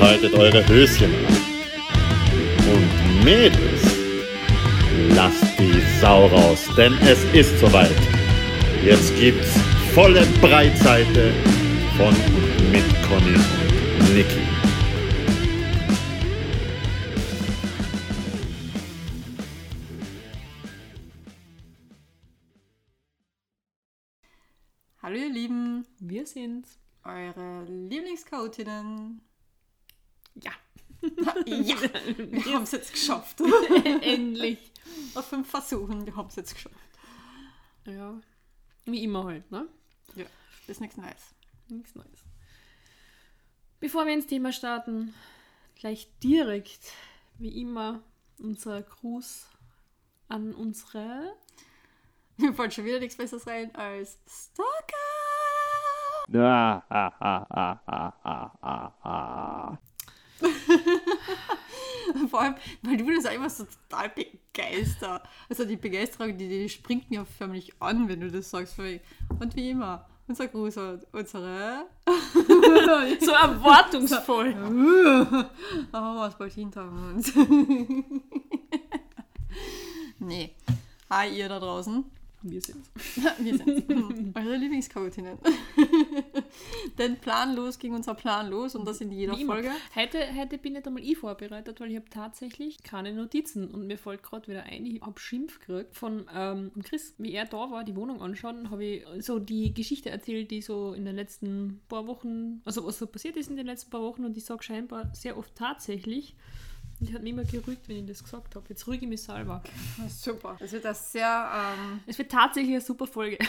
Behaltet eure Höschen an. Und Mädels, lasst die Sau raus, denn es ist soweit. Jetzt gibt's volle Breitseite von und mit Conny und Niki. Hallo ihr Lieben, Wir sind's. eure Lieblingschaotinnen. Ja. ja, wir haben es jetzt geschafft. Endlich. Auf fünf Versuchen, wir haben es jetzt geschafft. Ja. Wie immer halt, ne? Ja, das ist nichts Neues. Nichts Neues. Bevor wir ins Thema starten, gleich direkt, wie immer, unser Gruß an unsere. Mir fällt schon wieder nichts Besseres rein als Stalker. Ah, ah, ah, Vor allem, weil du das einfach so total begeisterst. Also die Begeisterung, die, die springt mir förmlich an, wenn du das sagst. Und wie immer, unser Gruß an unsere... So erwartungsvoll. Oh, was bald hinter uns. nee. Hi, ihr da draußen. Wir sind's. Wir sind eure Lieblingschaotinnen. Denn planlos ging unser Plan los und das in jeder Wie. Folge. Heute, heute bin nicht einmal ich vorbereitet, weil ich habe tatsächlich keine Notizen und mir fällt gerade wieder ein, ich habe Schimpf gekriegt von ähm, Chris. Wie er da war, die Wohnung anschauen, habe ich so die Geschichte erzählt, die so in den letzten paar Wochen, also was so passiert ist in den letzten paar Wochen und ich sage scheinbar sehr oft tatsächlich. Ich habe mich immer gerügt, wenn ich das gesagt habe. Jetzt rüge ich mich selber. Super. Es wird eine sehr ähm, Es wird tatsächlich eine super Folge.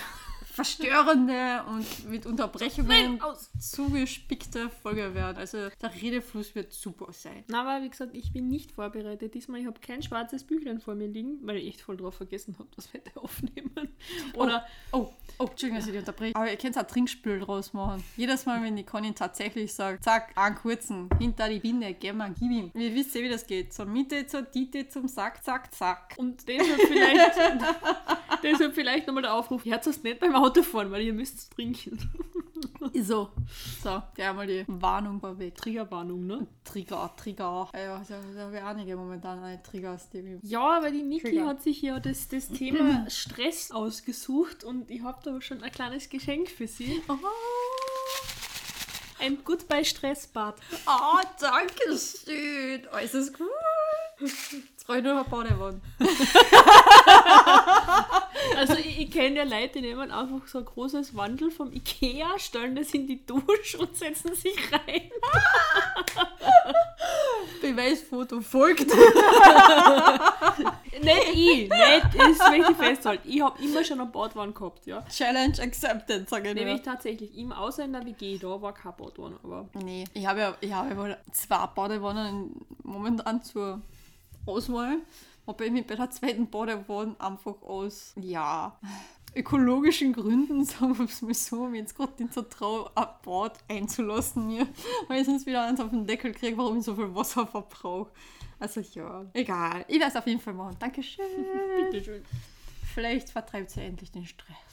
verstörende und mit Unterbrechungen Nein, zugespickte Folge werden. Also der Redefluss wird super sein. Na, aber wie gesagt, ich bin nicht vorbereitet. Diesmal, ich habe kein schwarzes Büchlein vor mir liegen, weil ich echt voll drauf vergessen habe, dass wir heute aufnehmen. Oder Oh, oh, Entschuldigung, dass ich dich unterbreche. Aber ihr könnt auch Trinkspiel draus machen. Jedes Mal, wenn die Conny tatsächlich sagt, zack, einen kurzen, hinter die Binde, geh mal, gib ihm. Ihr wisst ja, wie das geht. Zur Mitte, zur Dite, zum Sack, zack, zack. Und deshalb vielleicht, deshalb vielleicht nochmal der Aufruf, hört es nicht beim Autofahren, weil ihr müsst trinken. So. So, der einmal die Warnung vorweg. Triggerwarnung, ne? Trigger, Trigger. Ja, da habe ich einige momentan eine Triggers, die Ja, aber die Niki Trigger. hat sich ja das, das Thema Stress ausgesucht und ich habe da schon ein kleines Geschenk für sie. Oh, Ein Goodbye Stressbad. oh danke schön. Oh, ist das cool. Jetzt brauche ich nur noch Badewanne. Also ich, ich kenne ja Leute, die nehmen einfach so ein großes Wandel vom Ikea, stellen das in die Dusche und setzen sich rein. Beweisfoto folgt. Nicht ich, nicht, das möchte ich festhalten. Ich habe immer schon eine Badwanne gehabt, ja. Challenge accepted, sage ich Nämlich nur. tatsächlich, im außer in der WG, da war keine Badwanne, aber Nee, ich habe ja, ich habe ja wohl zwei Badewannen momentan zur Auswahl. Aber ich mich bei der zweiten Badewanne einfach aus, ja, ökologischen Gründen, sagen wir es mal so, mir jetzt gerade nicht so trau, ein Bad einzulassen mir, weil ich sonst wieder eins auf den Deckel kriege, warum ich so viel Wasser verbrauche. Also ja, egal. Ich werde es auf jeden Fall machen. Dankeschön. bitteschön. Vielleicht vertreibt sie endlich den Stress.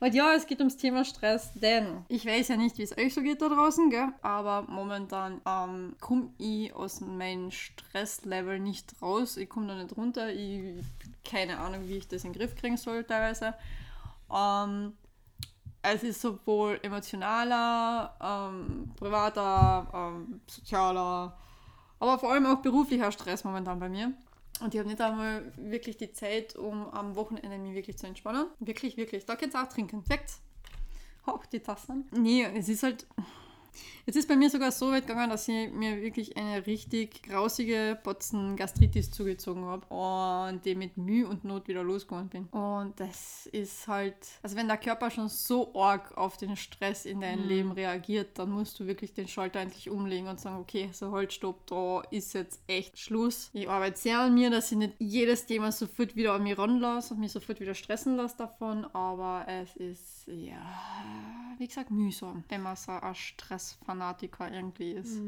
Und ja, es geht ums Thema Stress, denn ich weiß ja nicht, wie es euch so geht da draußen, gell? aber momentan ähm, komme ich aus meinem Stresslevel nicht raus. Ich komme da nicht runter. Ich keine Ahnung, wie ich das in den Griff kriegen soll teilweise. Ähm, es ist sowohl emotionaler, ähm, privater, ähm, sozialer, aber vor allem auch beruflicher Stress momentan bei mir. Und ich habe nicht einmal wirklich die Zeit, um am Wochenende mich wirklich zu entspannen. Wirklich, wirklich. Da könnt ihr auch trinken. Perfekt. Hoch die Tassen. Nee, es ist halt. Es ist bei mir sogar so weit gegangen, dass ich mir wirklich eine richtig grausige Botzen Gastritis zugezogen habe und die mit Mühe und Not wieder losgegangen bin. Und das ist halt, also wenn der Körper schon so arg auf den Stress in deinem Leben reagiert, dann musst du wirklich den Schalter endlich umlegen und sagen, okay, so halt, stopp, da ist jetzt echt Schluss. Ich arbeite sehr an mir, dass ich nicht jedes Thema sofort wieder an mich ranlasse und mich sofort wieder stressen lasse davon, aber es ist, ja, wie gesagt, mühsam, wenn man so ein Stressfanatiker irgendwie ist.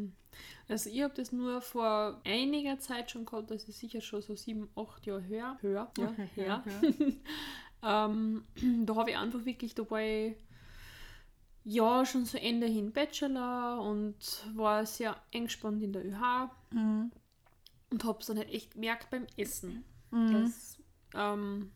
Also ich habe das nur vor einiger Zeit schon gehabt, das ist sicher schon so sieben, acht Jahre her. Höher, ja, her. ähm, da habe ich einfach wirklich dabei ja, schon so Ende hin Bachelor und war sehr eingespannt in der ÖH mhm. und habe es dann halt echt gemerkt beim Essen. Mhm. Dass, ähm,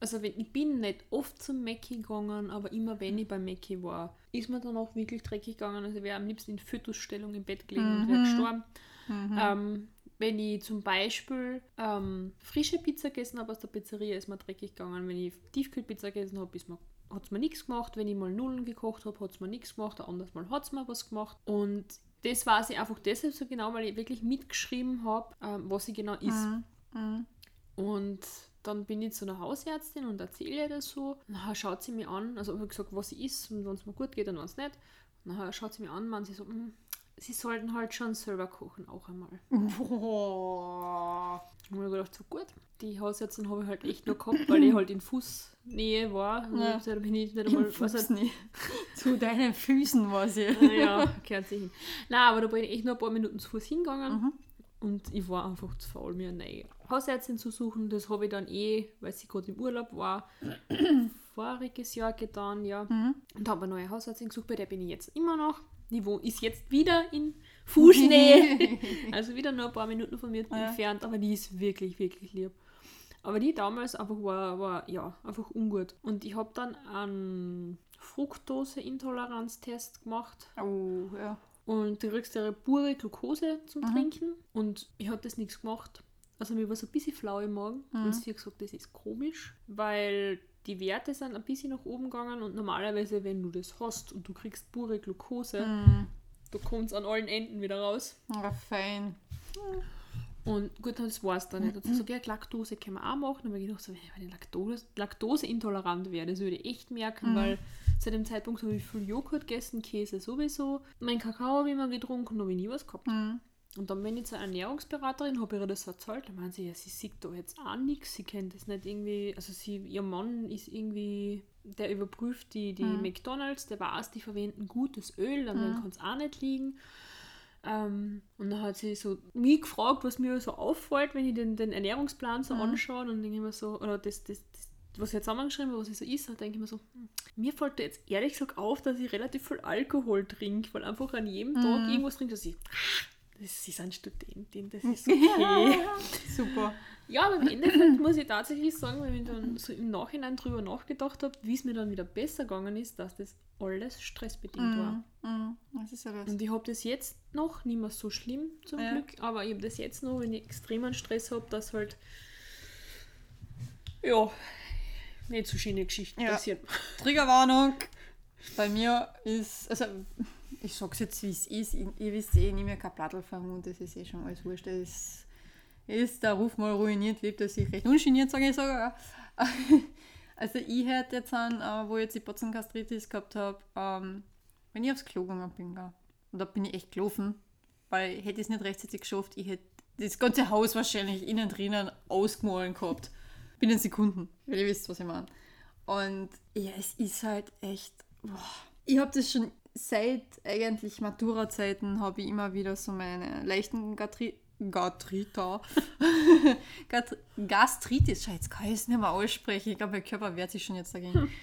also wenn, ich bin nicht oft zum Mackie gegangen, aber immer wenn ich beim Mackie war, ist mir dann auch wirklich dreckig gegangen. Also ich wäre am liebsten in Fötusstellung im Bett gelegen mhm. und wäre gestorben. Mhm. Ähm, wenn ich zum Beispiel ähm, frische Pizza gegessen habe aus der Pizzeria, ist mir dreckig gegangen. Wenn ich Tiefkühlpizza gegessen habe, hat es mir nichts gemacht. Wenn ich mal Nullen gekocht habe, hat es mir nichts gemacht. Ein anderes Mal hat es mir was gemacht. Und das weiß ich einfach deshalb so genau, weil ich wirklich mitgeschrieben habe, ähm, was sie genau ist. Mhm. Mhm. Und dann bin ich zu einer Hausärztin und erzähle ihr das so. Nachher schaut sie mir an, also habe gesagt, was sie ist und wenn es mir gut geht und wenn es nicht. Nachher schaut sie mir an, man sie so, mm, sie sollten halt schon selber kochen, auch einmal. Boah. Und ich habe gedacht, so gut. Die Hausärztin habe ich halt echt nur gehabt, weil ich halt in Fußnähe war. Ja. Da bin ich nicht einmal. Halt, zu deinen Füßen war sie. ja, gehört sie hin. Nein, aber da bin ich echt nur ein paar Minuten zu Fuß hingegangen. Mhm. Und ich war einfach zu faul, mir eine Hausärztin zu suchen. Das habe ich dann eh, weil sie gerade im Urlaub war, voriges Jahr getan, ja. Mhm. Und habe eine neue Hausärztin gesucht, bei der bin ich jetzt immer noch. Die wo ist jetzt wieder in Fußnähe. also wieder nur ein paar Minuten von mir ja. entfernt, aber die ist wirklich, wirklich lieb. Aber die damals einfach war, war ja, einfach ungut. Und ich habe dann einen Fructose-Intoleranz-Test gemacht. Oh, ja. Und du kriegst eine pure Glucose zum mhm. Trinken. Und ich habe das nichts gemacht. Also mir war so ein bisschen flau im Magen. Mhm. Und sie hat gesagt, das ist komisch, weil die Werte sind ein bisschen nach oben gegangen und normalerweise, wenn du das hast und du kriegst pure Glucose, mhm. du kommst an allen Enden wieder raus. Ja, fein. Und gut, das war es dann nicht. Und sie gesagt, ja, Laktose können wir auch machen. Aber ich gedacht, so, wenn ich Laktose, Laktoseintolerant wäre, das würde ich echt merken, mhm. weil zu dem Zeitpunkt habe ich viel Joghurt gegessen, Käse sowieso. Mein Kakao habe ich immer getrunken, habe ich nie was gehabt. Mhm. Und dann bin ich zur Ernährungsberaterin, habe ihr das erzählt. Da meinen sie, ja, sie sieht da jetzt auch nichts, sie kennt das nicht irgendwie. Also sie, ihr Mann ist irgendwie, der überprüft die, die mhm. McDonalds, der weiß, die verwenden gutes Öl, dann mhm. kann es auch nicht liegen. Ähm, und dann hat sie so mich gefragt, was mir so auffällt, wenn ich den, den Ernährungsplan so mhm. anschaue und denke ich mir so, oder das, das, das was ich zusammengeschrieben was ich so ist, denke ich mir so, hm, mir fällt jetzt ehrlich gesagt auf, dass ich relativ viel Alkohol trinke, weil einfach an jedem Tag mhm. irgendwas trinke, dass ich Sie sind Studentin, das ist okay. Super. Ja, aber im Endeffekt muss ich tatsächlich sagen, wenn ich dann so im Nachhinein drüber nachgedacht habe, wie es mir dann wieder besser gegangen ist, dass das alles stressbedingt mm, war. Mm, das ist ja das. Und ich habe das jetzt noch, nicht mehr so schlimm zum ja. Glück, aber ich habe das jetzt noch, wenn ich extremen Stress habe, dass halt ja, nicht so schöne Geschichten ja. passieren. Triggerwarnung! Bei mir ist, also ich sag's jetzt, wie es ist. Ich, ihr wisst eh, ich nehme ja kein Plattel vom Mund, das ist eh schon alles wurscht. Das ist, der Ruf mal ruiniert, lebt er sich recht ungeniert, sage ich sogar. Also ich hätte jetzt an, äh, wo ich jetzt die Potzengastritis gehabt habe, ähm, wenn ich aufs Klo gegangen bin, und da bin ich echt gelaufen, weil hätte ich es nicht rechtzeitig geschafft, ich hätte das ganze Haus wahrscheinlich innen drinnen ausgemahlen gehabt. Binnen Sekunden, weil ihr wisst, was ich meine. Und ja, es ist halt echt. Boah. Ich habe das schon seit eigentlich Matura-Zeiten habe ich immer wieder so meine leichten Gatri Gastrita. Gastritis, Scheiße, jetzt kann ich es nicht mehr aussprechen. Ich glaube, mein Körper wehrt sich schon jetzt dagegen. Hm.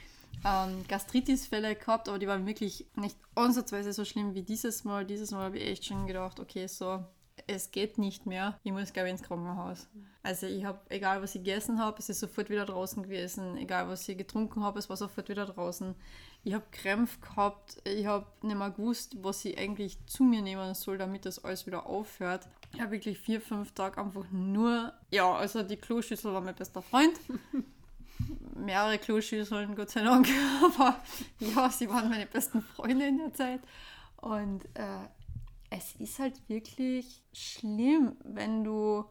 Ähm, Gastritis-Fälle gehabt, aber die waren wirklich nicht ansatzweise so schlimm wie dieses Mal. Dieses Mal habe ich echt schon gedacht, okay, so, es geht nicht mehr. Ich muss, glaube ich, ins Krankenhaus. Also ich habe, egal was ich gegessen habe, es ist sofort wieder draußen gewesen. Egal was ich getrunken habe, es war sofort wieder draußen ich habe Krämpfe gehabt, ich habe nicht mehr gewusst, was ich eigentlich zu mir nehmen soll, damit das alles wieder aufhört. Ich habe wirklich vier, fünf Tage einfach nur, ja, also die Kloschüssel war mein bester Freund. Mehrere Kloschüsseln, Gott sei Dank, aber ja, sie waren meine besten Freunde in der Zeit. Und äh, es ist halt wirklich schlimm, wenn du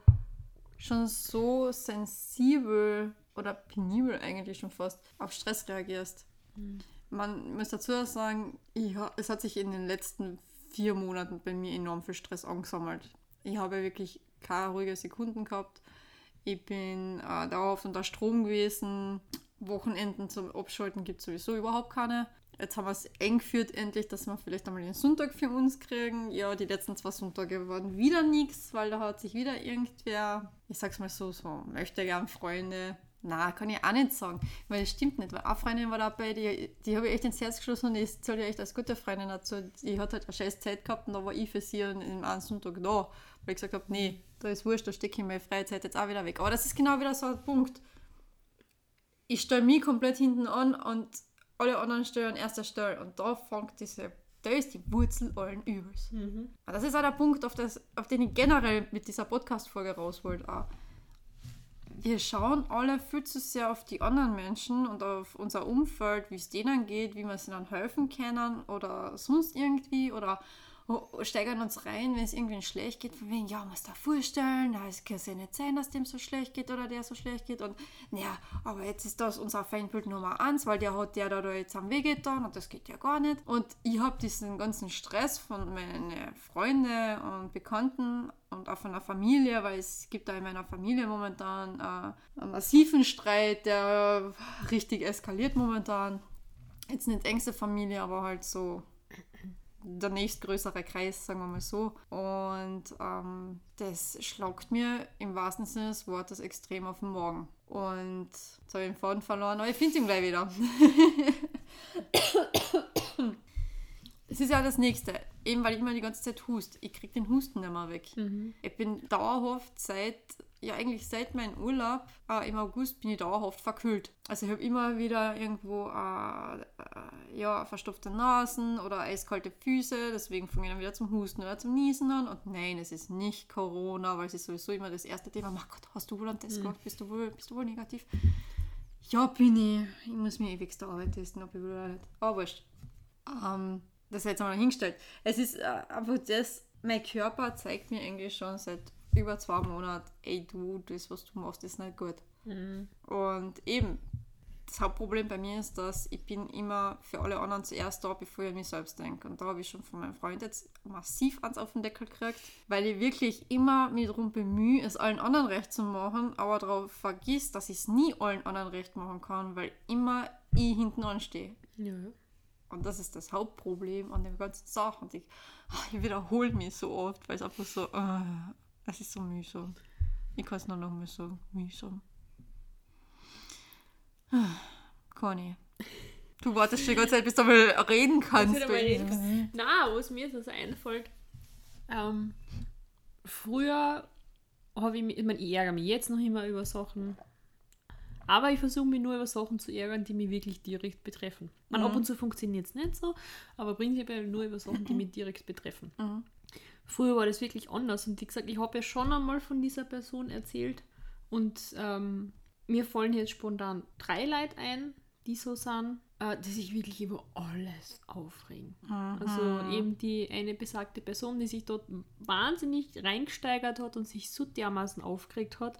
schon so sensibel oder penibel eigentlich schon fast auf Stress reagierst. Mhm man muss dazu sagen, ich, es hat sich in den letzten vier Monaten bei mir enorm viel Stress angesammelt. Ich habe wirklich keine ruhige Sekunden gehabt. Ich bin äh, dauerhaft unter Strom gewesen. Wochenenden zum Abschalten gibt es sowieso überhaupt keine. Jetzt haben wir es eng geführt, endlich, dass wir vielleicht einmal den Sonntag für uns kriegen. Ja, die letzten zwei Sonntage waren wieder nichts, weil da hat sich wieder irgendwer, ich sag's mal so, so möchte gern Freunde Na, kann ich auch nicht sagen, weil es stimmt nicht. Weil eine Freundin war dabei, die, die habe ich echt ins Herz geschlossen und ich zähle echt als gute Freundin dazu. Die hat halt eine scheiß Zeit gehabt und da war ich für sie im einen Sonntag da, weil ich gesagt habe, nee, da ist wurscht, da stecke ich meine Freizeit jetzt auch wieder weg. Aber das ist genau wieder so ein Punkt. Ich stelle mich komplett hinten an und alle anderen stellen an erster Stelle und da fängt diese da ist die Wurzel allen Übels. Mhm. Das ist auch der Punkt, auf, das, auf den ich generell mit dieser Podcast-Folge raus wollte. Wir schauen alle viel zu sehr auf die anderen Menschen und auf unser Umfeld, wie es denen geht, wie wir sie dann helfen können oder sonst irgendwie oder steigern uns rein, wenn es irgendwie schlecht geht, von wegen, ja, muss da vorstellen, es kann ja nicht sein, dass dem so schlecht geht oder der so schlecht geht und ja, aber jetzt ist das unser Feindbild Nummer eins, weil der hat der da, da jetzt am Weg getan und das geht ja gar nicht und ich habe diesen ganzen Stress von meinen Freunden und Bekannten und auch von der Familie, weil es gibt da in meiner Familie momentan äh, einen massiven Streit, der richtig eskaliert momentan. Jetzt nicht engste Familie, aber halt so der nächstgrößere Kreis, sagen wir mal so. Und ähm, das schlagt mir im wahrsten Sinne des Wortes extrem auf den Morgen. Und jetzt habe ich den Faden verloren, aber ich finde ihn gleich wieder. Es ist ja das Nächste. Eben weil ich immer die ganze Zeit hust. Ich kriege den Husten nicht mehr weg. Mhm. Ich bin dauerhaft seit ja eigentlich seit meinem Urlaub äh, im August bin ich dauerhaft verkühlt. Also ich habe immer wieder irgendwo äh, äh, ja, verstopfte Nasen oder eiskalte Füße, deswegen fange ich dann wieder zum Husten oder zum Niesen an. Und nein, es ist nicht Corona, weil es ist sowieso immer das erste Thema. Mein Gott, hast du wohl einen Test mhm. gemacht? Bist du wohl, bist du wohl negativ? Ja, bin ich. Ich muss mir ewig der Arbeit testen, ob ich wohl oder nicht. Aber wurscht. Ähm, das jetzt mal hingestellt. Es ist äh, einfach das, mein Körper zeigt mir eigentlich schon seit über zwei Monate, ey du, das, was du machst, ist nicht gut. Mhm. Und eben, das Hauptproblem bei mir ist, dass ich bin immer für alle anderen zuerst da, bevor ich an mich selbst denke. Und da habe ich schon von meinem Freund jetzt massiv ans auf den Deckel gekriegt, weil ich wirklich immer mich darum bemühe, es allen anderen recht zu machen, aber darauf vergisst, dass ich es nie allen anderen recht machen kann, weil immer ich hinten anstehe. Ja. Und das ist das Hauptproblem an den ganzen Sachen. Und ich, ich wiederhole mich so oft, weil es einfach so, uh, es ist so mühsam. Ich kann es nur noch mal sagen, mühsam. Conny, du wartest schon die ganze Zeit, bis du mal reden kannst. Reden. Na, was mir das einfällt, ähm, früher habe ich mich, ich, mein, ich ärgere mich jetzt noch immer über Sachen, aber ich versuche mich nur über Sachen zu ärgern, die mich wirklich direkt betreffen. Man, mhm. Ab und zu funktioniert es nicht so, aber prinzipiell nur über Sachen, die mich direkt betreffen. Mhm. Früher war das wirklich anders und wie gesagt, ich habe ja schon einmal von dieser Person erzählt und ähm, mir fallen jetzt spontan drei Leute ein, die so sind, äh, die sich wirklich über alles aufregen. Mhm. Also eben die eine besagte Person, die sich dort wahnsinnig reingesteigert hat und sich so dermaßen aufgeregt hat,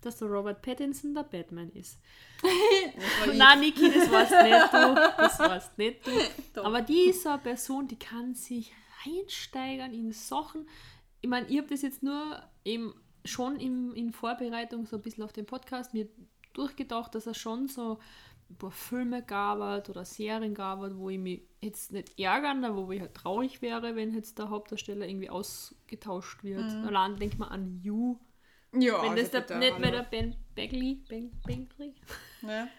dass der Robert Pattinson der Batman ist. Nein, Niki, das warst nicht du. Das warst nicht du. Aber diese Person, die kann sich reinsteigern in Sachen. Ich meine, ich habe das jetzt nur eben schon im, in Vorbereitung so ein bisschen auf den Podcast mir durchgedacht, dass er schon so ein paar Filme gab oder Serien gab, wo ich mich jetzt nicht ärgern, aber wo ich halt traurig wäre, wenn jetzt der Hauptdarsteller irgendwie ausgetauscht wird. Mhm. Allein denkt man an You. Ja, wenn das der, nicht mehr der Ben Bagley, ben, Bagley. Ja.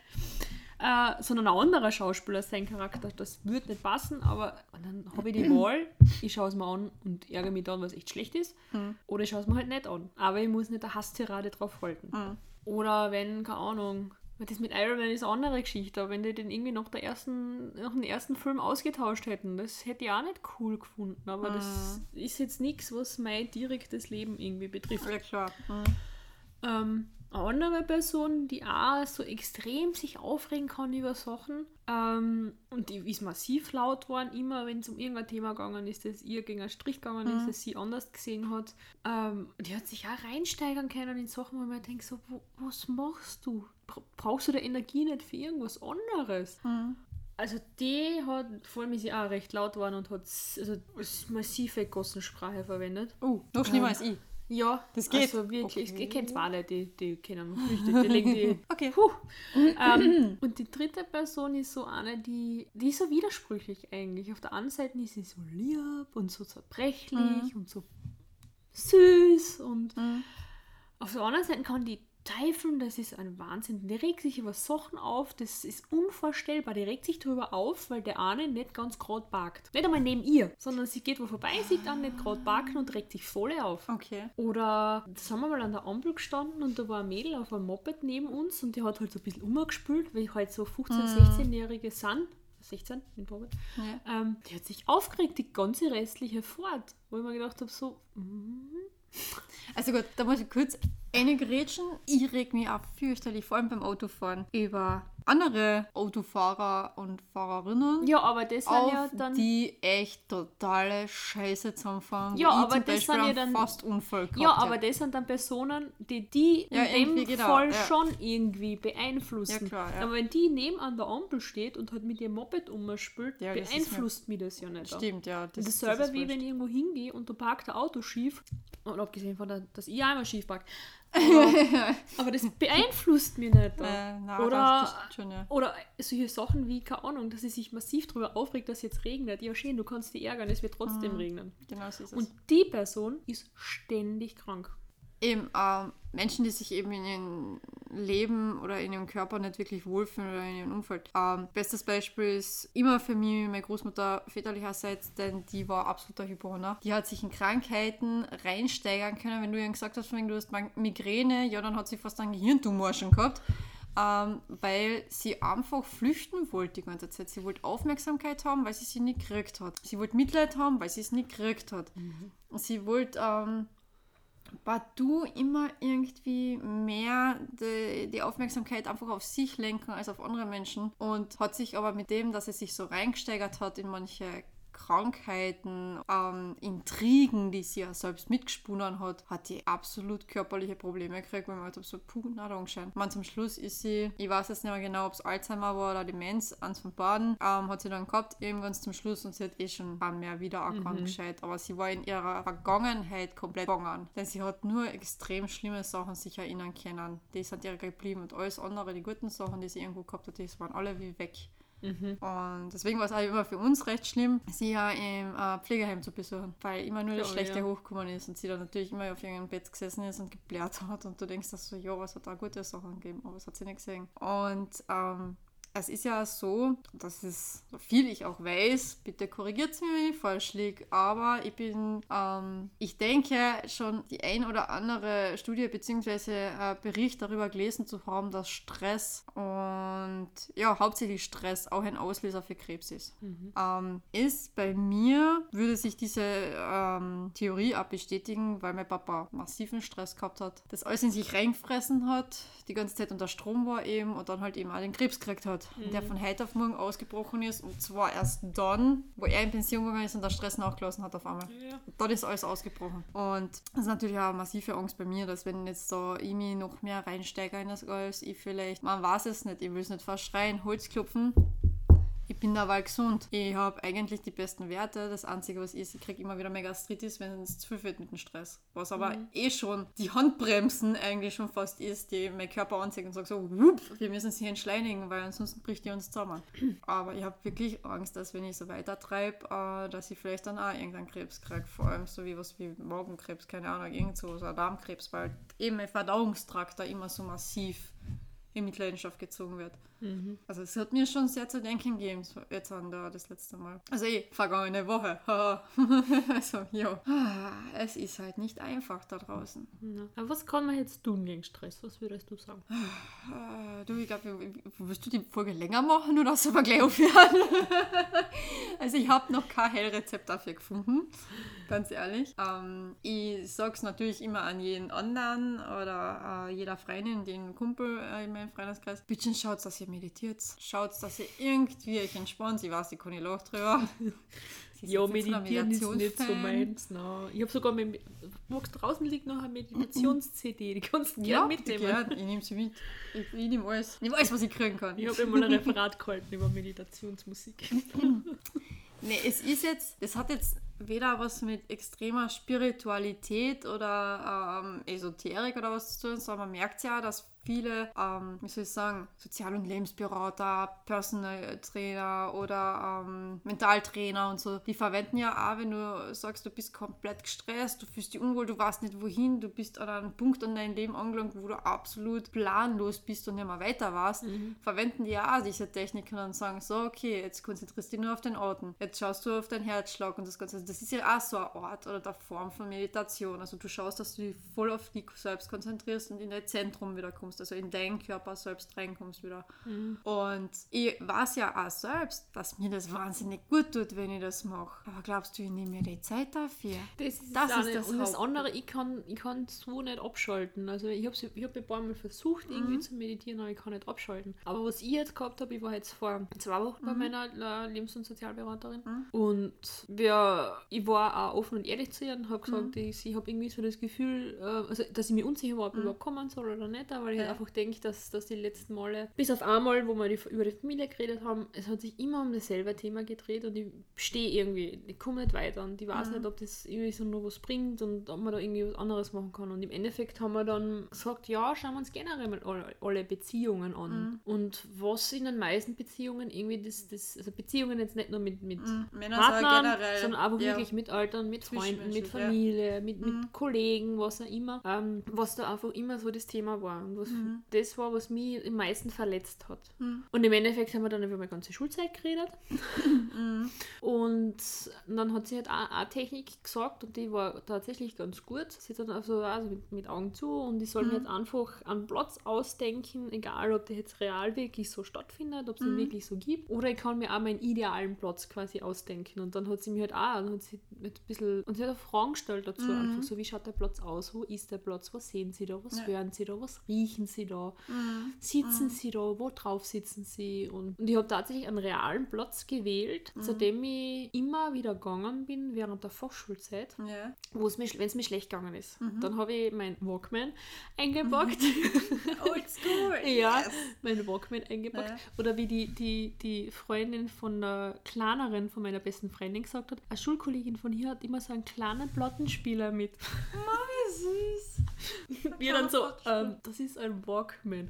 äh, sondern ein anderer Schauspieler sein Charakter, das würde nicht passen, aber dann habe ich die Wahl, ich schaue es mir an und ärgere mich dann, was echt schlecht ist, mhm. oder ich schaue es mir halt nicht an. Aber ich muss nicht eine Hasstirade drauf halten. Mhm. Oder wenn, keine Ahnung, das mit Iron Man ist eine andere Geschichte, aber wenn die den irgendwie nach, der ersten, nach dem ersten Film ausgetauscht hätten, das hätte ich auch nicht cool gefunden. Aber mhm. das ist jetzt nichts, was mein direktes Leben irgendwie betrifft. Ja, klar. Mhm. Ähm, eine andere Person, die auch so extrem sich aufregen kann über Sachen ähm, und die ist massiv laut worden, immer wenn es um irgendein Thema gegangen ist, das ihr gegen einen Strich gegangen ist, mhm. das sie anders gesehen hat. Ähm, die hat sich auch reinsteigern können in Sachen, wo man denkt so, wo, was machst du? Brauchst du da Energie nicht für irgendwas anderes? Mhm. Also die hat, vor allem ist sie auch recht laut geworden und hat also massive Gossensprache verwendet. Oh, noch schlimmer ähm, als ich. Ja, das geht. Also wirklich, okay. ich kenne zwei Leute, die, die kennen mich die, legen die. Okay. Ähm, und die dritte Person ist so eine, die, die ist so widersprüchlich eigentlich. Auf der einen Seite ist sie so lieb und so zerbrechlich mhm. und so süß und mhm. auf der anderen Seite kann die Teufel, das ist ein Wahnsinn. Die regt sich über Sachen auf, das ist unvorstellbar. Die regt sich darüber auf, weil der eine nicht ganz gerade parkt. Nicht einmal neben ihr, sondern sie geht wo vorbei, sieht dann nicht gerade parken und regt sich voll auf. Okay. Oder haben wir mal an der Ampel gestanden und da war ein Mädel auf einem Moped neben uns und die hat halt so ein bisschen umgespült, weil halt so 15-, 16-Jährige sind. 16 in Bobet. Ja. Ähm, die hat sich aufgeregt, die ganze restliche Fahrt. Wo ich mir gedacht habe, so. Mm. Also gut, da muss ich kurz eine grätschen. Ich reg mich auch fürchterlich, vor allem beim Autofahren, über andere Autofahrer und Fahrerinnen. Ja, aber das sind ja dann. Die echt totale Scheiße zusammenfahren. Ja, aber das Beispiel sind ja dann. fast Unfall gehabt, ja, aber das sind dann Personen, die die Ja, in dem genau, Fall ja. schon irgendwie beeinflussen. Ja, klar, ja. Aber wenn die neben an der Ampel steht und halt mit ihrem Moped umspült, Ja, beeinflusst mich das ja nicht. Stimmt, ja. Das, dasselbe das wie wurscht. wenn ich irgendwo hingehe und da parkt ein Auto schief. Und abgesehen von der, dass ich einmal schief park. Aber, aber das beeinflusst mich nicht. Äh, nein, Oder- schon, ja. Oder solche Sachen wie, keine Ahnung, dass sie sich massiv darüber aufregt, dass jetzt regnet. Ja, schön, du kannst dich ärgern, es wird trotzdem Mhm. regnen. Genau so ist es. Und die Person ist ständig krank. Eben ähm, Menschen, die sich eben in ihrem Leben oder in ihrem Körper nicht wirklich wohlfühlen oder in ihrem Umfeld. Ähm, bestes Beispiel ist immer für mich meine Großmutter väterlicherseits, denn die war absoluter Hypochonder. Die hat sich in Krankheiten reinsteigern können. Wenn du ihr gesagt hast, du hast Migräne, ja, dann hat sie fast einen Gehirntumor schon gehabt. Ähm, weil sie einfach flüchten wollte die ganze Zeit. Sie wollte Aufmerksamkeit haben, weil sie sie nicht gekriegt hat. Sie wollte Mitleid haben, weil sie es nicht gekriegt hat. Sie wollte ähm, partout immer irgendwie mehr die, die Aufmerksamkeit einfach auf sich lenken als auf andere Menschen? Und hat sich aber mit dem, dass er sich so reingesteigert hat in manche Krankheiten, ähm, Intrigen, die sie ja selbst mitgesponnen hat, hat die absolut körperliche Probleme gekriegt, weil man halt so, puh, na, da anscheinend. Man zum Schluss ist sie, ich weiß jetzt nicht mehr genau, ob es Alzheimer war oder Demenz, eins von beiden, ähm, hat sie dann gehabt, eben ganz zum Schluss und sie hat eh schon ein mehr wiedererkannt gescheit, aber sie war in ihrer Vergangenheit komplett gegangen, denn sie hat nur extrem schlimme Sachen sich erinnern können. Die sind ihr geblieben und alles andere, die guten Sachen, die sie irgendwo gehabt hat, die waren alle wie weg. Und deswegen war es auch immer für uns recht schlimm, sie ja im äh, Pflegeheim zu besuchen, weil immer nur das Ja, Schlechte ja. hochgekommen ist und sie dann natürlich immer auf irgendeinem Bett gesessen ist und geblärt hat und du denkst, dass so, ja, was hat da gute Sachen gegeben, aber es hat sie nicht gesehen. Und ähm, es ist ja so, dass es, so viel ich auch weiß, bitte korrigiert mich, wenn ich falsch liege, aber ich bin, ähm, ich denke schon die ein oder andere Studie bzw. Äh, Bericht darüber gelesen zu haben, dass Stress und ja, hauptsächlich Stress auch ein Auslöser für Krebs ist. Ähm, ist bei mir, würde sich diese ähm, Theorie auch bestätigen, weil mein Papa massiven Stress gehabt hat, das alles in sich reingefressen hat, die ganze Zeit unter Strom war eben und dann halt eben auch den Krebs gekriegt hat, der von heute auf morgen ausgebrochen ist und zwar erst dann, wo er in Pension gegangen ist und der Stress nachgelassen hat auf einmal. Ja. Dann ist alles ausgebrochen. Und das ist natürlich auch eine massive Angst bei mir, dass wenn jetzt da ich mich noch mehr reinsteige in das als ich vielleicht, man weiß es nicht, ich will es nicht verschreien, Holz klopfen. Ich bin aber gesund. Ich habe eigentlich die besten Werte. Das Einzige, was ist, ich kriege immer wieder mehr Gastritis, wenn es zu viel wird mit dem Stress. Was aber eh schon die Handbremsen eigentlich schon fast ist, die mein Körper anzeigt und sagt so, wupp, wir müssen sie entschleunigen, weil ansonsten bricht die uns zusammen. aber ich habe wirklich Angst, dass wenn ich so weiter treibe, äh, dass ich vielleicht dann auch irgendeinen Krebs kriege. Vor allem so wie was wie Magenkrebs, keine Ahnung, irgend so, so Darmkrebs, weil eben mein Verdauungstrakt da immer so massiv in Mitleidenschaft gezogen wird. Also es hat mir schon sehr zu denken gegeben, jetzt an der, das letzte Mal. Also eh, vergangene Woche. also ja, Ah, es ist halt nicht einfach da draußen. Ja. Aber was kann man jetzt tun gegen Stress? Was würdest du sagen? Äh, du, ich glaube, willst du die Folge länger machen oder aber gleich aufhören? also ich habe noch kein Heilrezept dafür gefunden, ganz ehrlich. Ähm, ich sage es natürlich immer an jeden anderen oder äh, jeder Freundin, den Kumpel äh, in meinem Freundeskreis. Bitte schaut, dass ihr meditiert. Schaut, dass ihr irgendwie euch entspannt. Ich weiß, ich kann nicht lachen drüber. Ja, meditieren ist nicht so meins. No. Ich habe sogar, mit, wo draußen liegt noch eine Meditations-CD, die kannst du Ja, gerne mitnehmen. gern. Ich nehme sie mit. Ich, ich nehme alles. Ich nehme alles, was ich kriegen kann. Ich habe immer ein Referat gehalten über Meditationsmusik. Nee, es ist jetzt, das hat jetzt weder was mit extremer Spiritualität oder ähm, Esoterik oder was zu tun, sondern man merkt ja, dass viele, ähm, wie soll ich sagen, Sozial- und Lebensberater, Personal Trainer oder ähm, Mentaltrainer und so, die verwenden ja auch, wenn du sagst, du bist komplett gestresst, du fühlst dich unwohl, du weißt nicht wohin, du bist an einem Punkt in deinem Leben angelangt, wo du absolut planlos bist und nicht mehr weiter warst, mhm. verwenden die ja auch diese Techniken und sagen so, okay, jetzt konzentrierst du dich nur auf den Atem, jetzt schaust du auf deinen Herzschlag und das Ganze. Also das ist ja auch so eine Art oder eine Form von Meditation. Also du schaust, dass du dich voll auf dich selbst konzentrierst und in dein Zentrum wieder kommst, also in deinen Körper selbst reinkommst wieder. Mhm. Und ich weiß ja auch selbst, dass mir das wahnsinnig gut tut, wenn ich das mache. Aber glaubst du, ich nehme mir die Zeit dafür? Das ist das, ist das Und das andere, ich kann, ich kann so nicht abschalten. Also ich habe ich hab ein paar Mal versucht, irgendwie mhm. zu meditieren, aber ich kann nicht abschalten. Aber was ich jetzt gehabt habe, ich war jetzt vor zwei Wochen mhm. bei meiner Lebens- und Sozialberaterin mhm. und wir, ich war auch offen und ehrlich zu ihr und habe gesagt, mhm. ich, ich habe irgendwie so das Gefühl, äh, also, dass ich mir unsicher war, ob ich mhm. überhaupt kommen soll oder nicht, weil ich halt einfach denke, dass, dass die letzten Male, bis auf einmal, wo wir die, über die Familie geredet haben, es hat sich immer um dasselbe Thema gedreht und ich stehe irgendwie, ich komme nicht weiter und ich weiß mhm. nicht, ob das irgendwie so noch was bringt und ob man da irgendwie was anderes machen kann. Und im Endeffekt haben wir dann gesagt, ja, schauen wir uns generell mal alle, Beziehungen an. Mhm. Und was in den meisten Beziehungen irgendwie das, das also Beziehungen jetzt nicht nur mit, mit mhm. Partnern, sondern einfach ja. wirklich mit Eltern, mit Freunden, mit Familie, ja. mit, mit mhm. Kollegen, was auch immer, ähm, was da einfach immer so das Thema war. Und was mhm. das war, was mich am meisten verletzt hat. Mhm. Und im Endeffekt haben wir dann über meine ganze Schulzeit geredet. Mhm. und dann hat sie halt auch eine Technik gesagt und die war tatsächlich ganz gut. Sie hat dann also, also mit, mit Augen zu und ich soll mir jetzt einfach einen Platz ausdenken, egal ob der jetzt real wirklich so stattfindet, ob es ihn wirklich so gibt. Oder ich kann mir auch meinen idealen Platz quasi ausdenken. Und dann hat sie mir halt auch, dann hat sie mit ein bisschen, und sie hat auch Fragen gestellt dazu, mhm. einfach so, wie schaut der Platz aus, wo ist der Platz, was sehen sie da, was ja. hören sie da, was riechen sie da, mhm. sitzen mhm. sie da, wo drauf sitzen sie. Und, und ich habe tatsächlich einen realen Platz gewählt, mhm. zu dem ich immer wieder gegangen bin während der Fachschulzeit, ja. wenn es mir schlecht gegangen ist. Mhm. Dann habe ich meinen Walkman eingepackt. Oldschool! ja, yes. meinen Walkman eingepackt. Ja. Oder wie die, die, die Freundin von der kleineren, von meiner besten Freundin gesagt hat, eine Schulkollegin von hier hat immer so einen kleinen Plattenspieler mit. Mami, süß. Wir dann so, ähm, das ist ein Walkman.